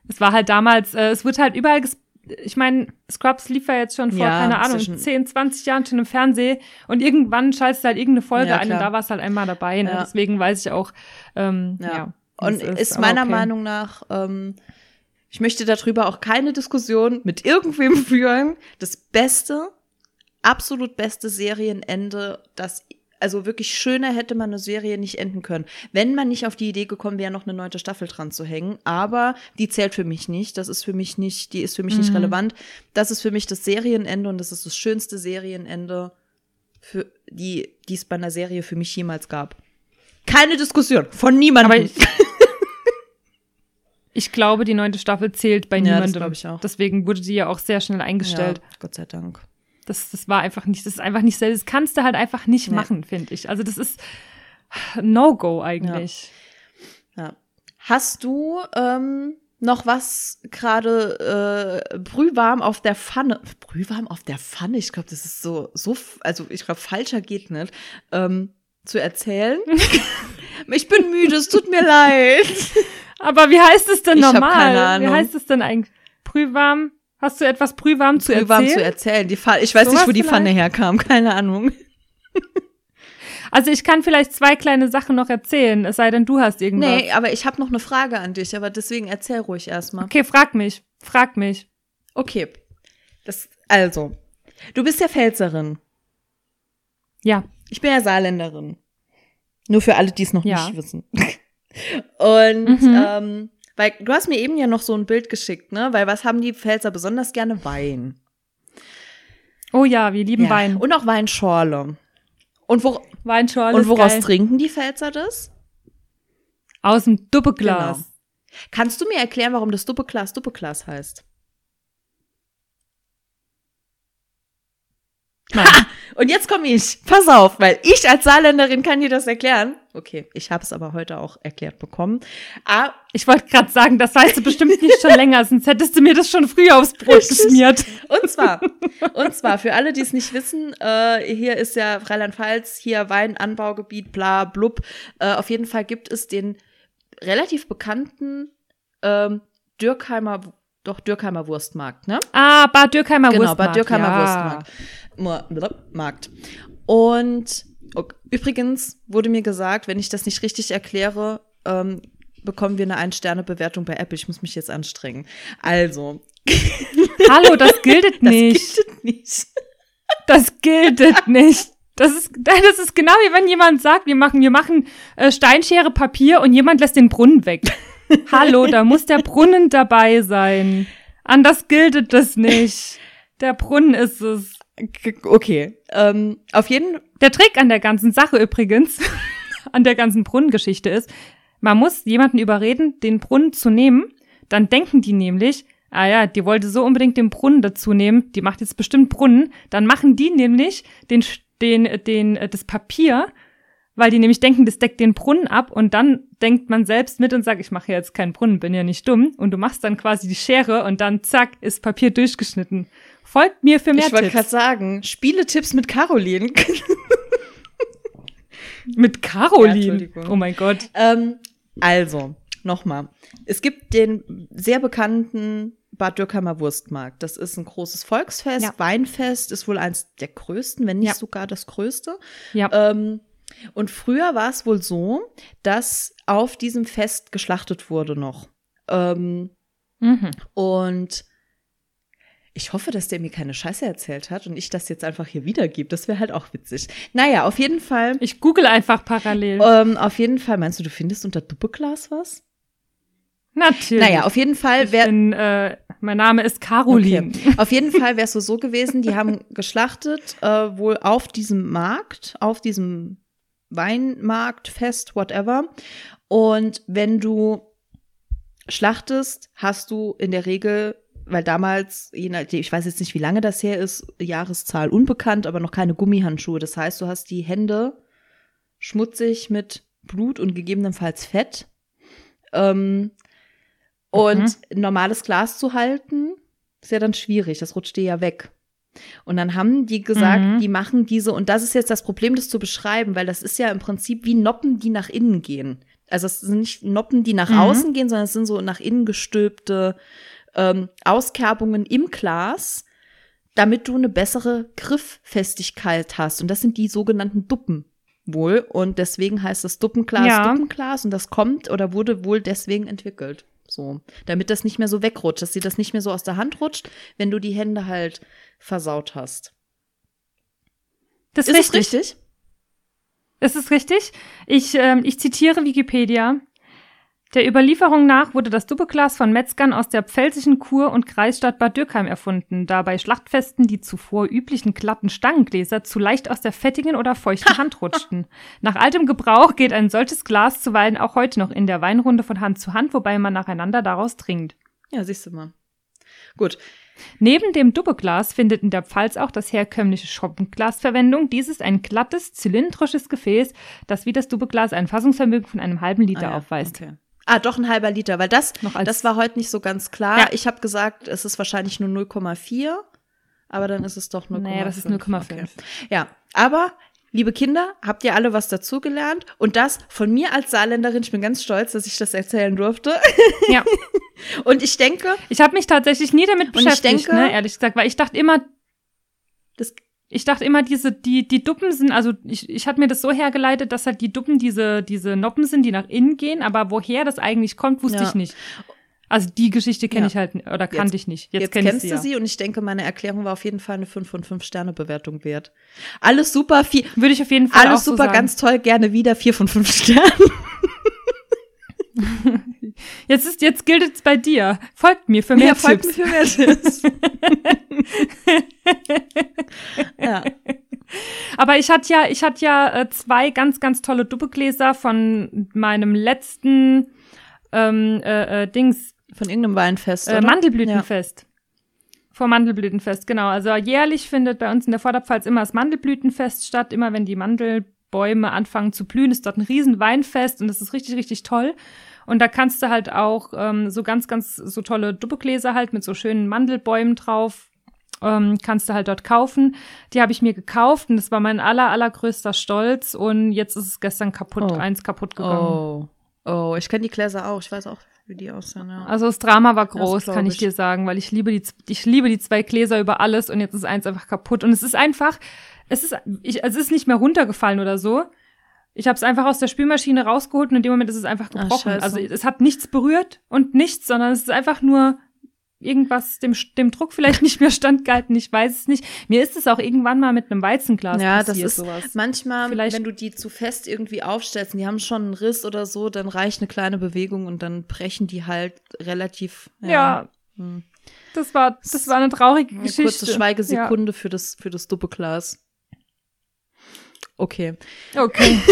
Es war halt damals, äh, es wird halt überall ges ich meine, Scrubs lief ja jetzt schon vor, Ja, keine ist Ahnung, schon- 10, 20 Jahren schon im Fernsehen und irgendwann schaltest du halt irgendeine Folge Ja, ein und da war es halt einmal dabei. Ne? Ja. Deswegen weiß ich auch, ähm, ja. Und ist, aber meiner okay. Meinung nach, ähm, ich möchte darüber auch keine Diskussion mit irgendwem führen. Das beste, absolut beste Serienende, das also wirklich schöner hätte man eine Serie nicht enden können. Wenn man nicht auf die Idee gekommen wäre, noch eine neunte Staffel dran zu hängen. Aber die zählt für mich nicht. Das ist für mich nicht, die ist für mich nicht Mhm. relevant. Das ist für mich das Serienende und das ist das schönste Serienende, für die, die es bei einer Serie für mich jemals gab. Keine Diskussion von niemandem. Ich, glaube, die neunte Staffel zählt bei Ja, das niemandem. glaube ich auch. Deswegen wurde die ja auch sehr schnell eingestellt. Ja, Gott sei Dank. Das, das war einfach nicht, das ist einfach nicht selbst. Das kannst du halt einfach nicht Nee. machen, finde ich. Also das ist No-Go eigentlich. Ja. Hast du ähm, noch was gerade äh, brühwarm auf der Pfanne? Brühwarm auf der Pfanne? Ich glaube, das ist so, so, also ich glaube, falscher geht nicht. Ähm, zu erzählen. ich bin müde, es tut mir leid. Aber wie heißt es denn Ich hab normal? keine Ahnung. Wie heißt es denn eigentlich? Brühwarm? Hast du etwas Brühwarm zu Brühwarm erzählen? zu erzählen. Die Pfanne, ich weiß nicht, Sowas wo die vielleicht? Pfanne herkam, keine Ahnung. also ich kann vielleicht zwei kleine Sachen noch erzählen, es sei denn, du hast irgendwas. Nee, aber ich habe noch eine Frage an dich, aber deswegen erzähl ruhig erstmal. Okay, frag mich. Frag mich. Okay. Das, also, du bist ja Pfälzerin. Ja. Ich bin ja Saarländerin. Nur für alle, die es noch Ja. nicht wissen. Und Mhm. ähm, weil du hast mir eben ja noch so ein Bild geschickt, ne? Weil was haben die Pfälzer besonders gerne? Wein. Oh ja, wir lieben Ja. Wein. Und auch Weinschorle. Und, wo, Weinschorle und woraus trinken die Pfälzer das? Aus dem Duppeglas. Genau. Kannst du mir erklären, warum das Duppeglas Duppeglas heißt? Ha! Und jetzt komme ich. Pass auf, weil ich als Saarländerin kann dir das erklären. Okay, ich habe es aber heute auch erklärt bekommen. Ah, Ich wollte gerade sagen, das weißt du bestimmt nicht schon länger, sonst hättest du mir das schon früher aufs Brot Richtig. geschmiert. und zwar, und zwar für alle, die es nicht wissen, äh, hier ist ja Rheinland-Pfalz, hier Weinanbaugebiet, bla blub. Äh, auf jeden Fall gibt es den relativ bekannten ähm, Dürkheimer, doch Dürkheimer Wurstmarkt, ne? Ah, Bad Dürkheimer Genau, Wurstmarkt. Bad Dürkheimer ja. Wurstmarkt. Und ok- übrigens wurde mir gesagt, wenn ich das nicht richtig erkläre, ähm, bekommen wir eine Ein-Sterne-Bewertung bei Apple. Ich muss mich jetzt anstrengen. Also, Hallo, das gilt das nicht. gilt nicht. Das gilt nicht. Das ist, das ist genau wie wenn jemand sagt, wir machen, wir machen äh, Steinschere Papier und jemand lässt den Brunnen weg. Hallo, da muss der Brunnen dabei sein. Anders gilt das nicht. Der Brunnen ist es. Okay. Ähm, auf jeden Der Trick an der ganzen Sache übrigens, an der ganzen Brunnengeschichte ist, man muss jemanden überreden, den Brunnen zu nehmen. Dann denken die nämlich, ah ja, die wollte so unbedingt den Brunnen dazu nehmen, die macht jetzt bestimmt Brunnen. Dann machen die nämlich den, den, den, äh, das Papier, weil die nämlich denken, das deckt den Brunnen ab und dann denkt man selbst mit und sagt, ich mache jetzt keinen Brunnen, bin ja nicht dumm. Und du machst dann quasi die Schere und dann zack, ist Papier durchgeschnitten. Folgt mir für mehr ich wollte Tipps. gerade sagen, Spieletipps mit Caroline. Mit Ja, Caroline. Entschuldigung. oh mein Gott. ähm, also, nochmal. Es gibt den sehr bekannten Bad Dürkheimer Wurstmarkt. Das ist ein großes Volksfest, Ja. Weinfest, ist wohl eins der größten, wenn nicht Ja. sogar das größte. Ja. Ähm, und früher war es wohl so, dass auf diesem Fest geschlachtet wurde noch. Ähm, Mhm. und ich hoffe, dass der mir keine Scheiße erzählt hat und ich das jetzt einfach hier wiedergebe. Das wäre halt auch witzig. Naja, auf jeden Fall. Ich google einfach parallel. Ähm, auf jeden Fall, meinst du, du findest unter Duppeglas was? Natürlich. Naja, auf jeden Fall bin, äh, mein Name ist Caroline. Okay. Auf jeden Fall wäre es so, so gewesen, die haben geschlachtet, äh, wohl auf diesem Markt, auf diesem Weinmarkt, Fest, whatever. Und wenn du schlachtest, hast du in der Regel, weil damals, je nachdem, ich weiß jetzt nicht, wie lange das her ist, Jahreszahl unbekannt, aber noch keine Gummihandschuhe. Das heißt, du hast die Hände schmutzig mit Blut und gegebenenfalls Fett. Ähm, und ein normales Glas zu halten, ist ja dann schwierig, das rutscht dir ja weg. Und dann haben die gesagt, Mhm. die machen diese, und das ist jetzt das Problem, das zu beschreiben, weil das ist ja im Prinzip wie Noppen, die nach innen gehen. Also es sind nicht Noppen, die nach Mhm. außen gehen, sondern es sind so nach innen gestülpte ähm, Auskerbungen im Glas, damit du eine bessere Grifffestigkeit hast. Und das sind die sogenannten Duppen wohl. Und deswegen heißt das Duppenglas Ja. Duppenglas und das kommt oder wurde wohl deswegen entwickelt. So, damit das nicht mehr so wegrutscht, dass dir das nicht mehr so aus der Hand rutscht, wenn du die Hände halt versaut hast. Das Ist richtig. richtig? Es ist richtig. Ich, ähm, ich zitiere Wikipedia. Der Überlieferung nach wurde das Duppeglas von Metzgern aus der pfälzischen Kur- und Kreisstadt Bad Dürkheim erfunden, da bei Schlachtfesten die zuvor üblichen glatten Stangengläser zu leicht aus der fettigen oder feuchten Hand rutschten. Nach altem Gebrauch geht ein solches Glas zuweilen auch heute noch in der Weinrunde von Hand zu Hand, wobei man nacheinander daraus trinkt. Ja, siehst du mal. Gut. Neben dem Duppeglas findet in der Pfalz auch das herkömmliche Schoppenglas Verwendung. Dies ist ein glattes, zylindrisches Gefäß, das wie das Duppeglas ein Fassungsvermögen von einem halben Liter Ah, ja. aufweist. Okay. Ah, doch ein halber Liter, weil das, das war heute nicht so ganz klar. Ja. Ich habe gesagt, es ist wahrscheinlich nur 0,4, aber dann ist es doch 0,5. Naja, das ist 0,5. Okay. Ja, aber liebe Kinder, habt ihr alle was dazugelernt? Und das von mir als Saarländerin, ich bin ganz stolz, dass ich das erzählen durfte. Ja. Und ich denke, Ich habe mich tatsächlich nie damit beschäftigt, denke- ne, ehrlich gesagt, weil ich dachte immer, das, ich dachte immer, diese, die, die Duppen sind, also ich, ich hatte mir das so hergeleitet, dass halt die Duppen diese, diese Noppen sind, die nach innen gehen, aber woher das eigentlich kommt, wusste Ja. ich nicht. Also die Geschichte kenne Ja. ich halt, oder kannte ich nicht. Jetzt, jetzt, kenn ich kennst sie du ja. sie und ich denke, meine Erklärung war auf jeden Fall eine 5 von 5 Sterne Bewertung wert. Alles super, viel, Würde ich auf jeden Fall auch alles so super, sagen. ganz toll, gerne wieder 4 von 5 Sternen. Jetzt ist, jetzt gilt es bei dir. Folgt mir für mehr folgt Tipps. mir für mehr Tipps. ja. Aber ich hatte ja, ich hatte ja äh, zwei ganz, ganz tolle Duppegläser von meinem letzten ähm, äh, äh, Dings. Von irgendeinem Weinfest. Äh? Mandelblütenfest. Vor Mandelblütenfest, genau. Also jährlich findet bei uns in der Vorderpfalz immer das Mandelblütenfest statt. Immer wenn die Mandelbäume anfangen zu blühen, ist dort ein riesen Weinfest und das ist richtig, richtig toll. Und da kannst du halt auch ähm, so ganz, ganz so tolle Duppegläser halt mit so schönen Mandelbäumen drauf. Ähm, kannst du halt dort kaufen. Die habe ich mir gekauft und das war mein aller, allergrößter Stolz. Und jetzt ist es gestern kaputt, Oh. eins kaputt gegangen. Oh. Oh, ich kenne die Gläser auch. Ich weiß auch, wie die aussehen. Ja. Also das Drama war groß, kann ich ich. dir sagen, weil ich liebe die, ich liebe die zwei Gläser über alles und jetzt ist eins einfach kaputt. Und es ist einfach, es ist, ich, es ist nicht mehr runtergefallen oder so. Ich habe es einfach aus der Spülmaschine rausgeholt und in dem Moment ist es einfach Ah, gebrochen. scheiße. also es hat nichts berührt und nichts, sondern es ist einfach nur irgendwas dem, dem Druck vielleicht nicht mehr standgehalten. Ich weiß es nicht. Mir ist es auch irgendwann mal mit einem Weizenglas Ja, das passiert, ist sowas. manchmal, Vielleicht- wenn du die zu fest irgendwie aufstellst, und die haben schon einen Riss oder so, dann reicht eine kleine Bewegung und dann brechen die halt relativ. Ja, Hm. das war, das war eine traurige Eine Geschichte. kurze Schweigesekunde für das für das Duppeglas. Okay. Ja. Okay.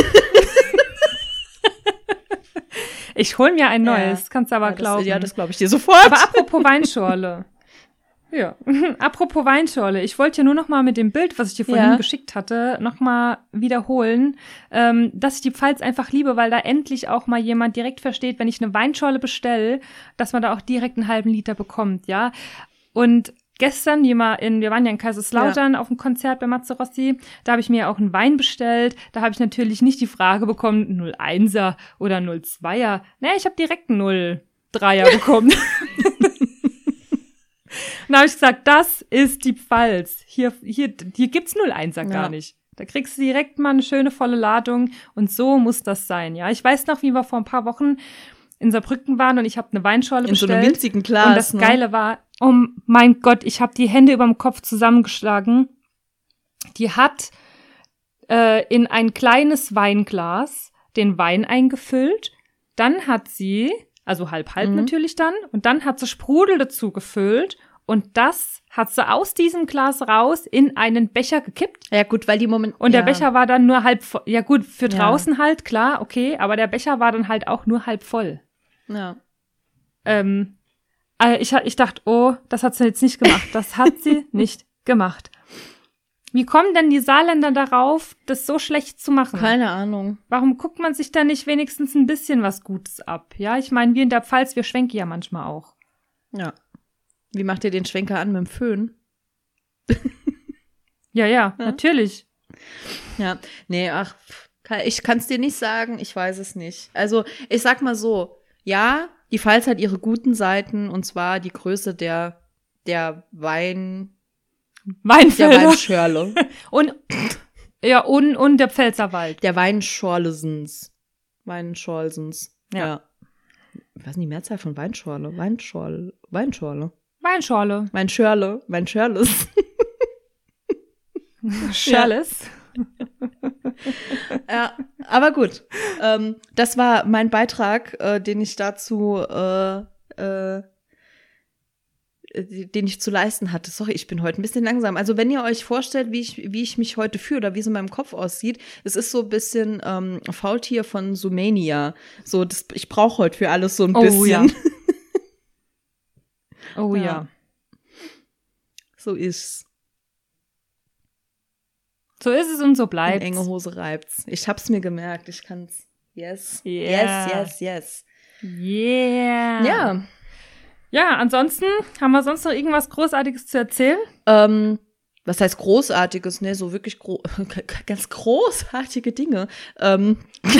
ich hol mir ein Ja. neues, kannst du aber ja, das, glauben. ja, das glaube ich dir sofort. Aber apropos Weinschorle. Ja, apropos Weinschorle. Ich wollte ja nur noch mal mit dem Bild, was ich dir vorhin Ja. geschickt hatte, noch mal wiederholen, ähm, dass ich die Pfalz einfach liebe, weil da endlich auch mal jemand direkt versteht, wenn ich eine Weinschorle bestelle, dass man da auch direkt einen halben Liter bekommt, ja. Und gestern, wie mal in, wir waren ja in Kaiserslautern auf dem Konzert bei Matze Rossi, da habe ich mir auch einen Wein bestellt. Da habe ich natürlich nicht die Frage bekommen, 01er oder 02er. Nee, ich habe direkt einen 03er bekommen. Und da habe ich gesagt, das ist die Pfalz. Hier, hier, hier gibt's 01er gar Ja. nicht. Da kriegst du direkt mal eine schöne volle Ladung und so muss das sein, ja. Ich weiß noch, wie wir vor ein paar Wochen in Saarbrücken waren und ich habe eine Weinschorle in so bestellt. einem winzigen Glas. und das ne? Geile war, oh mein Gott, ich habe die Hände überm Kopf zusammengeschlagen. Die hat äh, in ein kleines Weinglas den Wein eingefüllt. Dann hat sie, also halb halb Mhm. natürlich dann, und dann hat sie Sprudel dazu gefüllt und das hat sie aus diesem Glas raus in einen Becher gekippt. Ja, gut, weil die Moment. Und ja. der Becher war dann nur halb voll. Ja gut, für Ja. draußen halt, klar, okay, aber der Becher war dann halt auch nur halb voll. Ja. Ähm, äh, ich, ich dachte, oh, das hat sie jetzt nicht gemacht. Das hat sie nicht gemacht. Wie kommen denn die Saarländer darauf, das so schlecht zu machen? Keine Ahnung. Warum guckt man sich da nicht wenigstens ein bisschen was Gutes ab? Ja, ich meine, wir in der Pfalz, wir schwenken ja manchmal auch. Ja. Wie macht ihr den Schwenker an mit dem Föhn? Ja, ja, Ja. natürlich. Ja, nee, ach, ich kann es dir nicht sagen, ich weiß es nicht. Also, ich sag mal so, ja, die Pfalz hat ihre guten Seiten, und zwar die Größe der, der Wein, der Weinfelder. Weinschörle, Und, ja, und, und der Pfälzerwald. der Weinschorlesens. Weinschorlesens. Ja. Ja. Was ist die Mehrzahl von Weinschorle? Weinschorle, Weinschorle. Weinschorle. Weinschörle, Weinschörles. Schörles. Ja, aber gut. Ähm, das war mein Beitrag, äh, den ich dazu, äh, äh, den ich zu leisten hatte. Sorry, ich bin heute ein bisschen langsam. Also wenn ihr euch vorstellt, wie ich, wie ich mich heute fühle oder wie es in meinem Kopf aussieht, es ist so ein bisschen ähm, Faultier von Sumania. So, das, ich brauche heute für alles so ein Oh, bisschen. ja. Oh ja. Ja. So ist's. So ist es und so bleibt. enge Hose reibt's. Ich hab's mir gemerkt. Ich kann's. Yes. Yeah. Yes, yes, yes. Yeah. Ja. Ja, ansonsten haben wir sonst noch irgendwas Großartiges zu erzählen? Ähm, was heißt großartiges, ne? So wirklich gro ganz großartige Dinge. Ähm,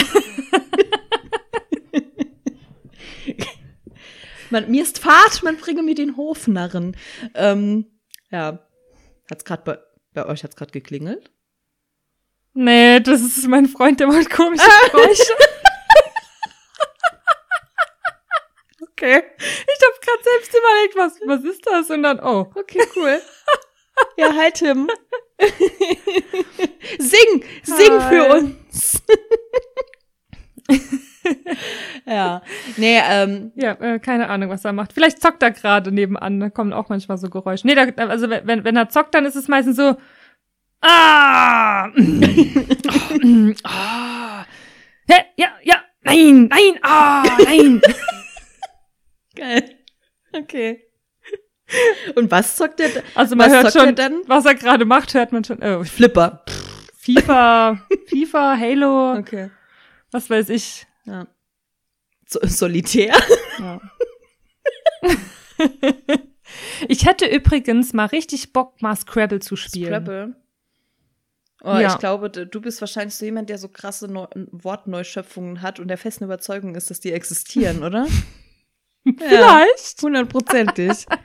man, mir ist Fahrt, man bringe mir den Hofnarren. Ähm, ja. Hat's gerade bei, bei euch hat's gerade geklingelt? Nee, das ist mein Freund, der macht komische Geräusche. Okay. Ich hab grad selbst überlegt, was, was ist das? Und dann, oh. Okay, cool. ja, hi Tim. sing, sing Hi. für uns. ja. Nee, ähm, Ja, äh, keine Ahnung, was er macht. Vielleicht zockt er gerade nebenan, da kommen auch manchmal so Geräusche. Nee, da, also wenn, wenn er zockt, dann ist es meistens so, Ah! oh, ah. Ja, ja, ja, nein, nein, ah, nein. Geil. Okay. Und was zockt der? da- Also man was hört zockt schon, dann? was er gerade macht, hört man schon. Oh, Flipper. FIFA, FIFA, Halo, Okay. was weiß ich. Ja. So, Solitär. Ja. ich hätte übrigens mal richtig Bock, mal Scrabble zu spielen. Scrabble. Oh, Ja. ich glaube, du bist wahrscheinlich so jemand, der so krasse Neu Wortneuschöpfungen hat und der festen Überzeugung ist, dass die existieren, oder? Vielleicht. Hundertprozentig.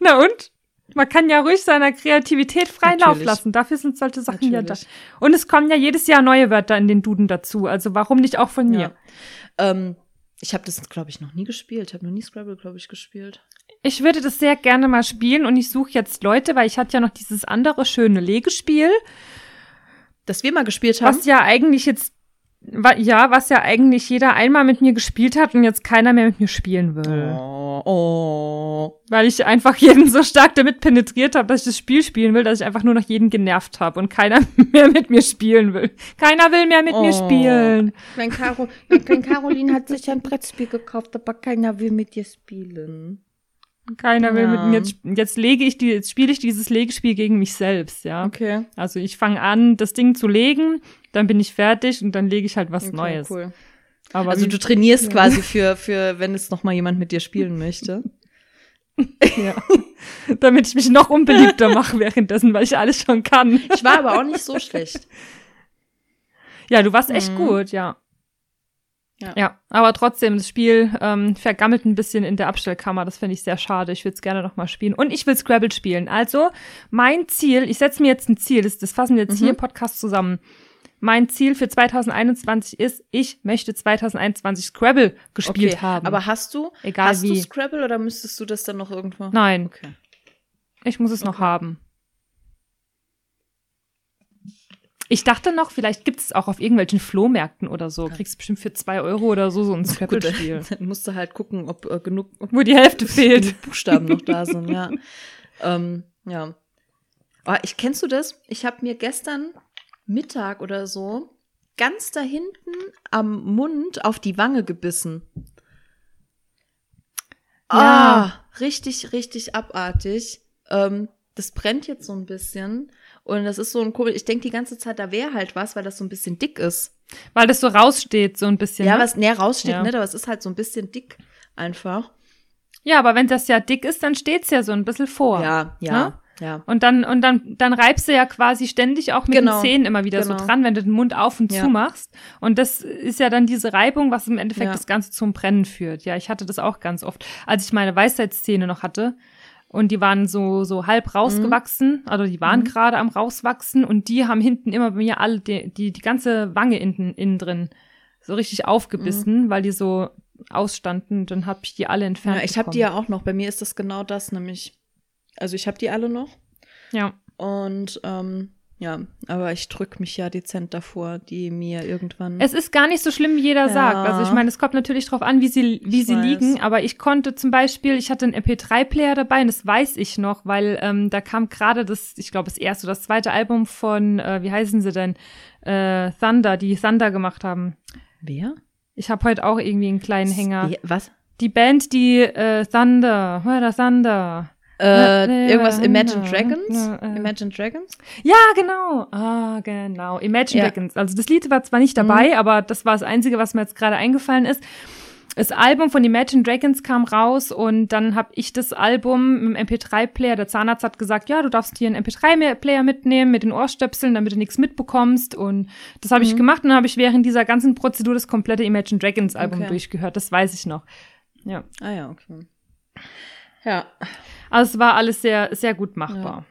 Na und? Man kann ja ruhig seiner Kreativität freien Lauf Natürlich. lassen. Dafür sind solche Sachen ja da. Natürlich. Und es kommen ja jedes Jahr neue Wörter in den Duden dazu. Also warum nicht auch von mir? Ja. Ähm, ich habe das, glaube ich, noch nie gespielt. Ich habe noch nie Scrabble, glaube ich, gespielt. Ich würde das sehr gerne mal spielen und ich suche jetzt Leute, weil ich hatte ja noch dieses andere schöne Legespiel, Dass wir mal gespielt haben. was ja eigentlich jetzt, wa- ja, was ja eigentlich jeder einmal mit mir gespielt hat und jetzt keiner mehr mit mir spielen will. Oh, oh. Weil ich einfach jeden so stark damit penetriert habe, dass ich das Spiel spielen will, dass ich einfach nur noch jeden genervt habe und keiner mehr mit mir spielen will. Keiner will mehr mit mir Oh. spielen. Mein Caro, klein Caroline hat sich ein Brettspiel gekauft, aber keiner will mit dir spielen. Keiner will Ja. mit mir jetzt, jetzt lege ich die, jetzt spiele ich dieses Legespiel gegen mich selbst, ja. Okay. Also ich fange an, das Ding zu legen, dann bin ich fertig und dann lege ich halt was okay Neues. Cool. Aber Also du trainierst quasi für, für, wenn es noch mal jemand mit dir spielen möchte. ja. damit ich mich noch unbeliebter mache währenddessen, weil ich alles schon kann. Ich war aber auch nicht so schlecht. Ja, du warst echt Mhm. gut, ja. Ja. Ja, aber trotzdem, das Spiel ähm, vergammelt ein bisschen in der Abstellkammer. Das finde ich sehr schade. Ich würde es gerne noch mal spielen. Und ich will Scrabble spielen. Also, mein Ziel, ich setze mir jetzt ein Ziel, das, das fassen wir jetzt hier Mhm. im Podcast zusammen. Mein Ziel für 2021 ist, ich möchte 2021 Scrabble gespielt Okay, haben. Aber hast du, Egal hast du wie. Scrabble oder müsstest du das dann noch irgendwo? Nein, Okay. ich muss es noch Okay. haben. Ich dachte noch, vielleicht gibt es auch auf irgendwelchen Flohmärkten oder so. Kriegst bestimmt für zwei Euro oder so so ein Scrabble-Spiel. dann musst du halt gucken, ob äh, genug, ob Wo die Hälfte fehlt. Buchstaben noch da sind, ja. ähm, ja. Oh, ich kennst du das? Ich habe mir gestern Mittag oder so ganz da hinten am Mund auf die Wange gebissen. Ja. Ah, richtig, richtig abartig. Ähm, das brennt jetzt so ein bisschen. Und das ist so ein komisch. Ich denke die ganze Zeit, da wäre halt was, weil das so ein bisschen dick ist. Weil das so raussteht, so ein bisschen. Ja, ne? was näher raussteht, Ja. nicht, aber es ist halt so ein bisschen dick einfach. ja, aber wenn das ja dick ist, dann steht's ja so ein bisschen vor. Ja, ja, ja. Und dann, und dann, dann reibst du ja quasi ständig auch mit Genau. den Zähnen immer wieder Genau. so dran, wenn du den Mund auf und Ja. zu machst. Und das ist ja dann diese Reibung, was im Endeffekt Ja. das Ganze zum Brennen führt. Ja, ich hatte das auch ganz oft. Als ich meine Weisheitszähne noch hatte und die waren so, so halb rausgewachsen, also die waren Mhm. gerade am rauswachsen und die haben hinten immer bei mir alle, die, die, die ganze Wange innen, innen drin so richtig aufgebissen, weil die so ausstanden. Dann habe ich die alle entfernt. Mhm. ja ich habe die ja auch noch. Bei mir ist das genau das, nämlich. Also ich habe die alle noch. Ja. Und ähm, ja, aber ich drück mich ja dezent davor, die mir irgendwann. Es ist gar nicht so schlimm, wie jeder Ja. sagt. Also ich meine, es kommt natürlich drauf an, wie sie, wie Ich sie weiß. liegen. Aber ich konnte zum Beispiel, ich hatte einen MP3-Player dabei und das weiß ich noch, weil ähm, da kam gerade das, ich glaube, das erste oder das zweite Album von, äh, wie heißen sie denn, äh, Thunder, die Thunder gemacht haben. Wer? Ich habe heute auch irgendwie einen kleinen Hänger. Was? Die Band, die äh, Thunder, oder Thunder. Äh, irgendwas Imagine ja, Dragons? Imagine Dragons? Ja, genau. Ah, genau. Imagine Ja. Dragons. Also das Lied war zwar nicht dabei, aber das war das Einzige, was mir jetzt gerade eingefallen ist. Das Album von Imagine Dragons kam raus und dann habe ich das Album im MP3-Player, der Zahnarzt hat gesagt, ja, du darfst hier einen MP3-Player mitnehmen mit den Ohrstöpseln, damit du nichts mitbekommst und das habe ich gemacht und dann habe ich während dieser ganzen Prozedur das komplette Imagine Dragons Album Okay. durchgehört, das weiß ich noch. Ja, Ah ja, okay. Ja. Also es war alles sehr, sehr gut machbar.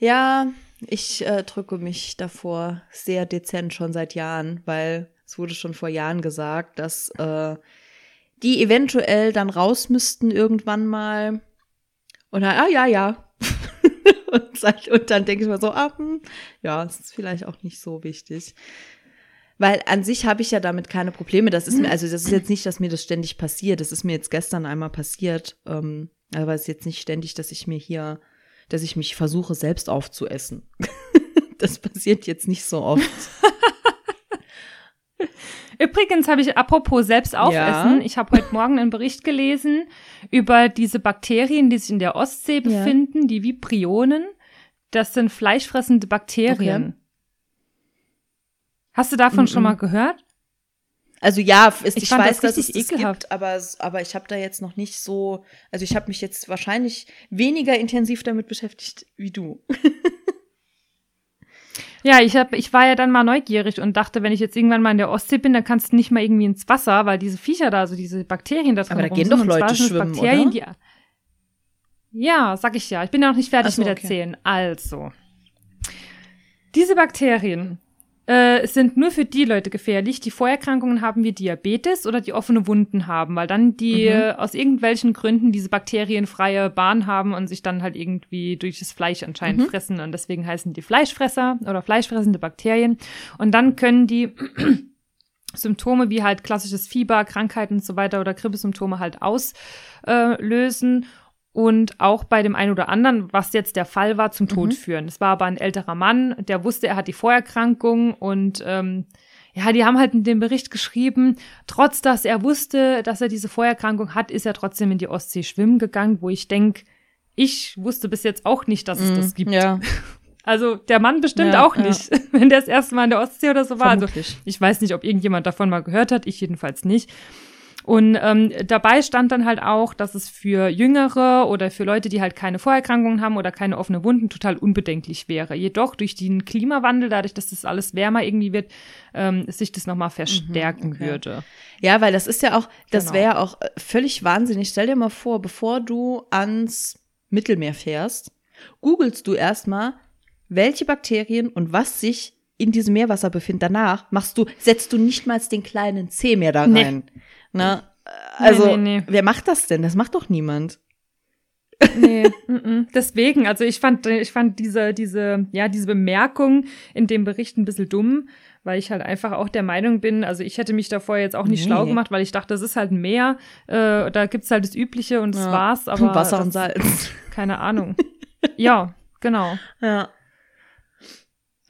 Ja, ich äh, drücke mich davor sehr dezent schon seit Jahren, weil es wurde schon vor Jahren gesagt, dass äh, die eventuell dann raus müssten irgendwann mal. Und dann, ah ja, ja. und, dann denke ich mir so, ah, hm, ja, es ist vielleicht auch nicht so wichtig. Weil an sich habe ich ja damit keine Probleme. Das ist mir, also das ist jetzt nicht, dass mir das ständig passiert. Das ist mir jetzt gestern einmal passiert. Ähm, aber es ist jetzt nicht ständig, dass ich mir hier dass ich mich versuche, selbst aufzuessen. das passiert jetzt nicht so oft. Übrigens habe ich apropos selbst aufessen, Ja. ich habe heute Morgen einen Bericht gelesen über diese Bakterien, die sich in der Ostsee Ja. befinden, die Vibrionen. Das sind fleischfressende Bakterien. Hast du davon schon Mhm. mal gehört? Also ja, ist, Ich ich, weiß, das dass es richtig das ekelhaft. gibt, aber, aber ich habe da jetzt noch nicht so, also ich habe mich jetzt wahrscheinlich weniger intensiv damit beschäftigt wie du. Ja, ich hab, ich war ja dann mal neugierig und dachte, wenn ich jetzt irgendwann mal in der Ostsee bin, dann kannst du nicht mal irgendwie ins Wasser, weil diese Viecher da, also diese Bakterien da drin Aber da gehen doch Leute schwimmen, Bakterien, oder? Die, ja, sag ich ja. Ich bin ja noch nicht fertig so, mit okay. erzählen. Also, diese Bakterien äh, sind nur für die Leute gefährlich, die Vorerkrankungen haben wie Diabetes oder die offene Wunden haben, weil dann die Mhm. äh, aus irgendwelchen Gründen diese Bakterien freie Bahn haben und sich dann halt irgendwie durch das Fleisch anscheinend Mhm. fressen und deswegen heißen die Fleischfresser oder fleischfressende Bakterien und dann können die Symptome wie halt klassisches Fieber, Krankheiten und so weiter oder Grippesymptome halt auslösen und auch bei dem einen oder anderen, was jetzt der Fall war, zum Tod Mhm. führen. Es war aber ein älterer Mann, der wusste, er hat die Vorerkrankung und ähm, ja, die haben halt in dem Bericht geschrieben, trotz dass er wusste, dass er diese Vorerkrankung hat, ist er trotzdem in die Ostsee schwimmen gegangen, wo ich denk, ich wusste bis jetzt auch nicht, dass es das gibt. Mhm. Ja, Also der Mann bestimmt Ja, auch ja. nicht, wenn der das erste Mal in der Ostsee oder so war. Also ich weiß nicht, ob irgendjemand davon mal gehört hat, ich jedenfalls nicht. Und ähm, dabei stand dann halt auch, dass es für Jüngere oder für Leute, die halt keine Vorerkrankungen haben oder keine offene Wunden, total unbedenklich wäre. Jedoch durch den Klimawandel, dadurch, dass das alles wärmer irgendwie wird, ähm, sich das nochmal verstärken Mhm, okay. würde. Ja, weil das ist ja auch, das Genau. wäre ja auch äh, völlig wahnsinnig. Stell dir mal vor, bevor du ans Mittelmeer fährst, googelst du erstmal, welche Bakterien und was sich in diesem Meerwasser befindet. Danach machst du, setzt du nicht mal den kleinen Zeh mehr da Nee. Ne? Also, Nee, nee, nee. wer macht das denn? Das macht doch niemand. Nee, mm, mm. deswegen, also ich fand, ich fand diese, diese, ja, diese Bemerkung in dem Bericht ein bisschen dumm, weil ich halt einfach auch der Meinung bin, also ich hätte mich davor jetzt auch nicht Nee. schlau gemacht, weil ich dachte, das ist halt ein Meer, äh, da gibt's halt das Übliche und das Ja. war's, aber Wasser das, und Salz. keine Ahnung. ja, genau. Ja.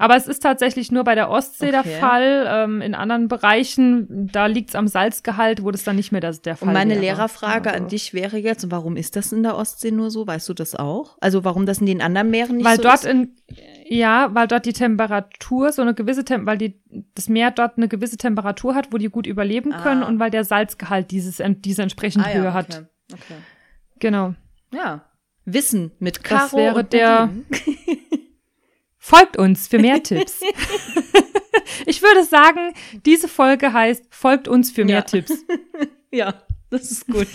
Aber es ist tatsächlich nur bei der Ostsee der Okay. Fall. Ähm, in anderen Bereichen, da liegt's am Salzgehalt, wo das dann nicht mehr das, der Fall Und meine wäre. Lehrerfrage Also. an dich wäre jetzt, warum ist das in der Ostsee nur so? Weißt du das auch? Also warum das in den anderen Meeren nicht weil so dort ist? in ja, weil dort die Temperatur so eine gewisse Tem weil die das Meer dort eine gewisse Temperatur hat, wo die gut überleben können Ah. und weil der Salzgehalt dieses diese entsprechend Ah, Höhe ja, hat. okay. okay. Genau. Ja. Wissen mit Das Caro wäre der-. Folgt uns für mehr Tipps. ich würde sagen, diese Folge heißt Folgt uns für mehr Ja. Tipps. Ja, das ist gut.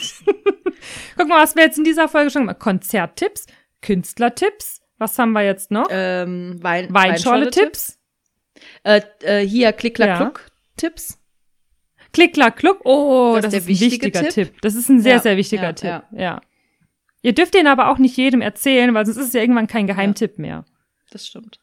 Guck mal, was wir jetzt in dieser Folge schon gemacht haben. Konzerttipps, Künstlertipps. Was haben wir jetzt noch? ähm, Wein, Weinschorle-Tipps. Äh, äh, hier klick klack Ja. kluck Tipps. Klick, klack, kluck. Oh, Das das, ist ein wichtige wichtiger Tipp. Tipp. Das ist ein sehr, Ja, sehr wichtiger ja, Tipp. ja. Ja. Ihr dürft den aber auch nicht jedem erzählen, weil sonst ist es ja irgendwann kein Geheimtipp mehr. Das stimmt.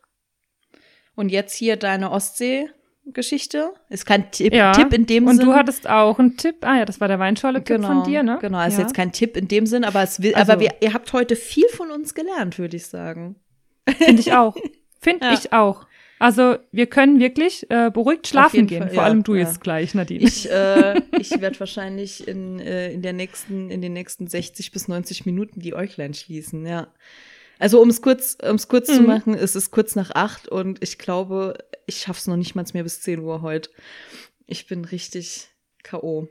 Und jetzt hier deine Ostsee-Geschichte. Ist kein Tipp, Ja. Tipp in dem Und Sinn. du hattest auch einen Tipp. Ah ja, das war der Weinschorle-Tipp von dir, ne? Genau, ist ja. jetzt kein Tipp in dem Sinn, aber es will, Also- aber wir, ihr habt heute viel von uns gelernt, würde ich sagen. Finde ich auch. Finde Ja. ich auch. Also wir können wirklich äh, beruhigt schlafen gehen. Fall, Vor ja, allem du ja. jetzt gleich, Nadine. Ich, äh, ich werde wahrscheinlich in, äh, in der nächsten, in den nächsten 60 bis 90 Minuten die Äuglein schließen, ja. Also um es kurz, um's kurz zu Mhm. machen, es ist kurz nach acht und ich glaube, ich schaff's noch nicht mal mehr bis 10 Uhr heute. Ich bin richtig K.O.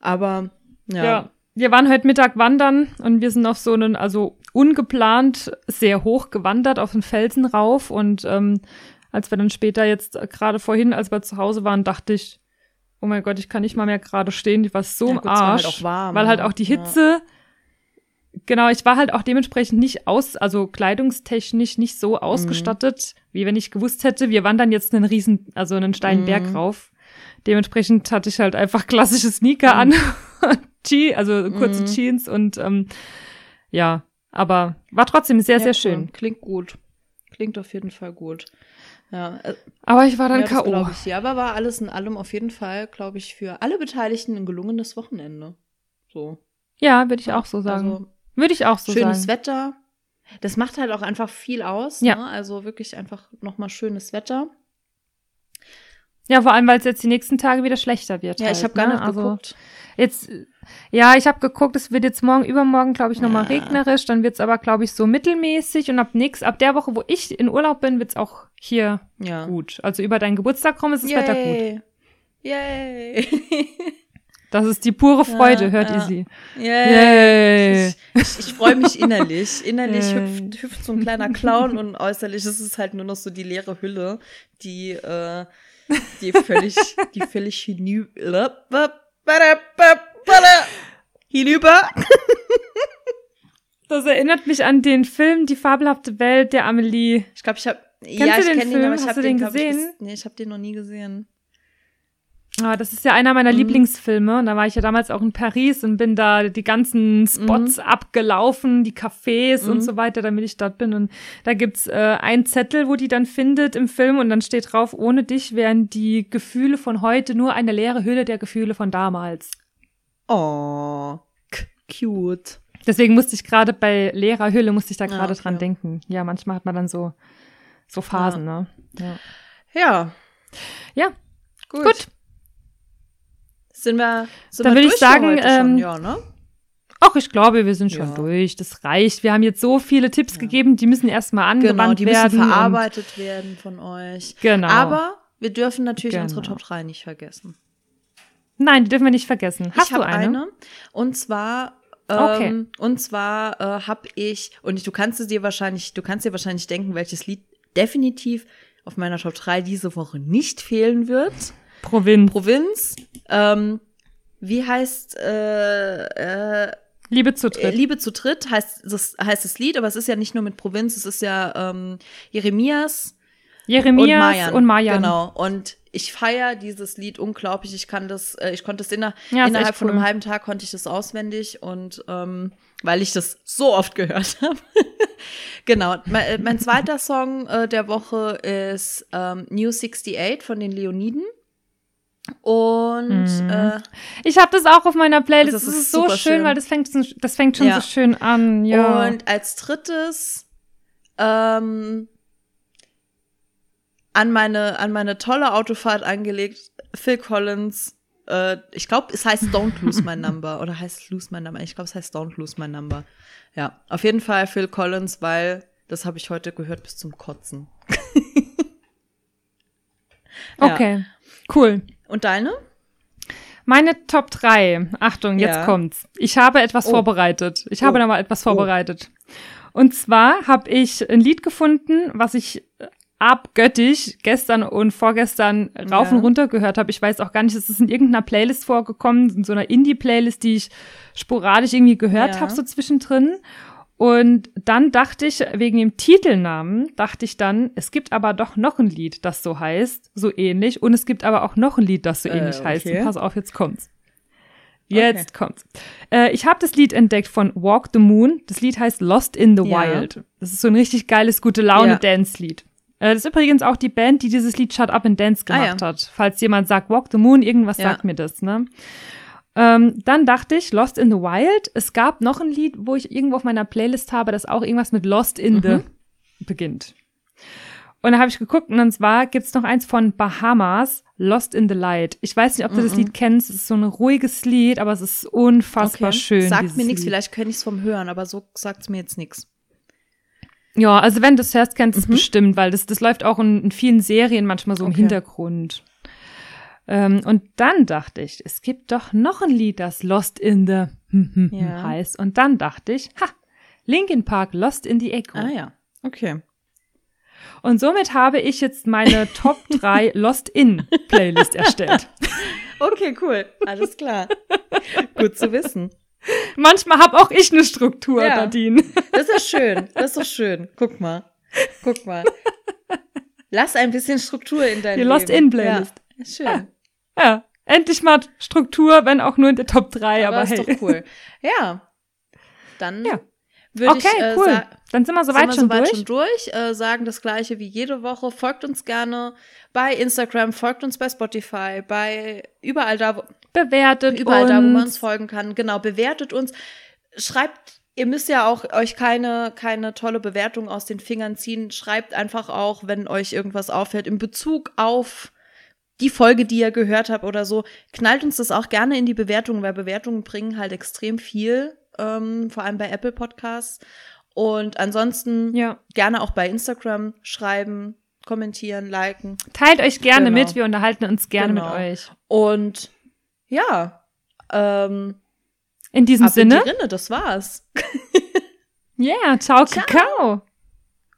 Aber ja. Ja. Wir waren heute Mittag wandern und wir sind auf so einen, also ungeplant sehr hoch gewandert auf den Felsen rauf und ähm, als wir dann später jetzt gerade vorhin, als wir zu Hause waren, dachte ich, oh mein Gott, ich kann nicht mal mehr gerade stehen, ich war so Ja, im gut, es war halt Arsch, auch warm, weil halt ne? auch die Ja. Genau, ich war halt auch dementsprechend nicht aus, also kleidungstechnisch nicht Mhm. so ausgestattet, wie wenn ich gewusst hätte, wir wandern jetzt einen riesen, also einen steilen Berg Mhm. rauf. Dementsprechend hatte ich halt einfach klassische Sneaker an, Je also kurze Mhm. Jeans und ähm, ja, aber war trotzdem sehr, Ja, sehr schön. Klingt gut. Klingt auf jeden Fall gut. Ja, äh, Aber ich war dann ja, K.O. glaube ich. Ja, aber war alles in allem auf jeden Fall, glaube ich, für alle Beteiligten ein gelungenes Wochenende. So. Ja, würde ich auch so sagen. Also, würde ich auch so schönes sagen. Wetter. Das macht halt auch einfach viel aus. Ja. Ne? Also wirklich einfach nochmal schönes Wetter. Ja, vor allem, weil es jetzt die nächsten Tage wieder schlechter wird. Ja, halt, ich habe gar ne? nicht also, geguckt. Jetzt, ja, ich habe geguckt, es wird jetzt morgen, übermorgen, glaube ich, nochmal Ja. regnerisch. Dann wird's aber, glaube ich, so mittelmäßig. Und ab nix, ab der Woche, wo ich in Urlaub bin, wird's auch hier Ja. gut. Also über deinen Geburtstag rum ist das Wetter gut. Yay. Das ist die pure Freude, Ja, hört ja. ihr sie. Yay. Ich, ich, ich freue mich innerlich. Innerlich Yay. hüpft, hüpft so ein kleiner Clown und äußerlich ist es halt nur noch so die leere Hülle, die, äh, die völlig, die völlig hinüber, hinüber. Das erinnert mich an den Film Die fabelhafte Welt der Amelie. Ich glaube, ich habe, Kennst ja, du ich den kenne den, Film? aber ich Hast habe du den ich, gesehen? ges- nee, ich habe den noch nie gesehen. Ah, das ist ja einer meiner Mhm. Lieblingsfilme. Und da war ich ja damals auch in Paris und bin da die ganzen Spots abgelaufen, die Cafés Mhm. und so weiter, damit ich dort bin. Und da gibt's äh, einen Zettel, wo die dann findet im Film und dann steht drauf, ohne dich wären die Gefühle von heute nur eine leere Hülle der Gefühle von damals. Oh, cute. Deswegen musste ich gerade bei leerer Hülle, musste ich da Ah, gerade okay. dran denken. Ja, manchmal hat man dann so, so Phasen, ne? Ja. Ja, ja, gut. gut. Sind wir, sind Dann wir würde ich sagen, ähm, ja, ne? Ach, ich glaube, wir sind schon Ja. durch. Das reicht. Wir haben jetzt so viele Tipps gegeben, die müssen erstmal angewandt Genau, die müssen werden. und- verarbeitet werden von euch. Genau. Aber wir dürfen natürlich Genau. unsere Top 3 nicht vergessen. Nein, die dürfen wir nicht vergessen. Hast ich du habe eine? Und zwar, ähm, Okay. und zwar äh, habe ich, und du kannst es dir wahrscheinlich, du kannst dir wahrscheinlich denken, welches Lied definitiv auf meiner Top 3 diese Woche nicht fehlen wird. Provinz. Provinz. Ähm, wie heißt äh, äh, Liebe zu äh, dritt. Liebe zu dritt heißt das, heißt das Lied, aber es ist ja nicht nur mit Provinz, es ist ja ähm, Jeremias Jeremias und Mayan. und Mayan. Genau. Und ich feiere dieses Lied unglaublich. Ich kann das, äh, ich konnte es inner, Ja, innerhalb von cool. einem halben Tag konnte ich das auswendig und ähm, weil ich das so oft gehört habe. genau. Mein, äh, mein zweiter Song äh, der Woche ist ähm, New 68 von den Leoniden. Und Mhm. äh, Ich habe das auch auf meiner Playlist. Das Das ist ist, so schön, schön. weil das fängt, das fängt schon Ja. so schön an. Ja. Und als drittes ähm, an meine an meine tolle Autofahrt angelegt Phil Collins. Äh, ich glaube, es heißt Don't Lose My Number oder heißt Lose My Number. Ich glaube, es heißt Don't Lose My Number. Ja, auf jeden Fall Phil Collins, weil das habe ich heute gehört bis zum Kotzen. Ja. okay. Cool. Und deine? Meine Top 3. Achtung, jetzt Ja. kommt's. Ich habe etwas Oh. vorbereitet. Ich habe Oh. da mal etwas Oh. vorbereitet. Und zwar habe ich ein Lied gefunden, was ich abgöttisch gestern und vorgestern rauf Ja. und runter gehört habe. Ich weiß auch gar nicht, es ist in irgendeiner Playlist vorgekommen, in so einer Indie-Playlist, die ich sporadisch irgendwie gehört Ja. habe, so zwischendrin. Und dann dachte ich, wegen dem Titelnamen, dachte ich dann, es gibt aber doch noch ein Lied, das so heißt, so ähnlich. Und es gibt aber auch noch ein Lied, das so Äh, ähnlich heißt. okay. Und pass auf, jetzt kommt's. Jetzt kommt's. Äh, ich habe das Lied entdeckt von Walk the Moon. Das Lied heißt Lost in the Ja. Wild. Das ist so ein richtig geiles, gute Laune-Dance-Lied. Äh, das ist übrigens auch die Band, die dieses Lied Shut Up and Dance Ah, ja. gemacht hat. Falls jemand sagt, Walk the Moon, irgendwas Ja. sagt mir das, ne? Ähm, dann dachte ich, Lost in the Wild. Es gab noch ein Lied, wo ich irgendwo auf meiner Playlist habe, das auch irgendwas mit Lost in the Mhm. beginnt. Und da habe ich geguckt und zwar gibt's noch eins von Bahamas, Lost in the Light. Ich weiß nicht, ob du das Mhm. Lied kennst. Es ist so ein ruhiges Lied, aber es ist unfassbar schön. Sagt mir nichts, vielleicht kenne ich es vom Hören, aber so sagt's mir jetzt nichts. Ja, also wenn du es hörst, kennst du es Mhm. bestimmt, weil das, das läuft auch in, in vielen Serien manchmal so im Okay. Hintergrund. Ähm, und dann dachte ich, es gibt doch noch ein Lied, das Lost in the Ja. heißt. Und dann dachte ich, ha, Linkin Park, Lost in the Echo. Ah ja, okay. Und somit habe ich jetzt meine Top 3 Lost in Playlist erstellt. Okay, cool. Alles klar. Gut zu wissen. Manchmal habe auch ich eine Struktur, Ja. Nadine. Das ist schön. Das ist doch schön. Guck mal. Guck mal. Lass ein bisschen Struktur in dein Die Leben. Lost-in-Playlist. Ja, schön. Ja, endlich mal Struktur, wenn auch nur in der Top 3, aber, Aber, hey. ist doch cool. Ja. Dann Ja. würde Okay, ich äh, cool. Dann sind wir sind soweit wir schon soweit durch. schon durch. Äh, sagen das gleiche wie jede Woche. Folgt uns gerne bei Instagram, folgt uns bei Spotify, bei überall da, wo, Bewertet überall uns. da, wo man uns folgen kann. Genau, bewertet uns. Schreibt ihr müsst ja auch euch keine, keine tolle Bewertung aus den Fingern ziehen. Schreibt einfach auch, wenn euch irgendwas auffällt, in Bezug auf die Folge, die ihr gehört habt oder so. Knallt uns das auch gerne in die Bewertungen, weil Bewertungen bringen halt extrem viel, ähm, vor allem bei Apple Podcasts. Und ansonsten Ja. gerne auch bei Instagram schreiben, kommentieren, liken. Teilt euch gerne Genau. mit, wir unterhalten uns gerne Genau. mit euch. Und ja, ähm, In diesem ab in Sinne, die Rinne, das war's. ja, yeah, ciao, Ciao. Kakao.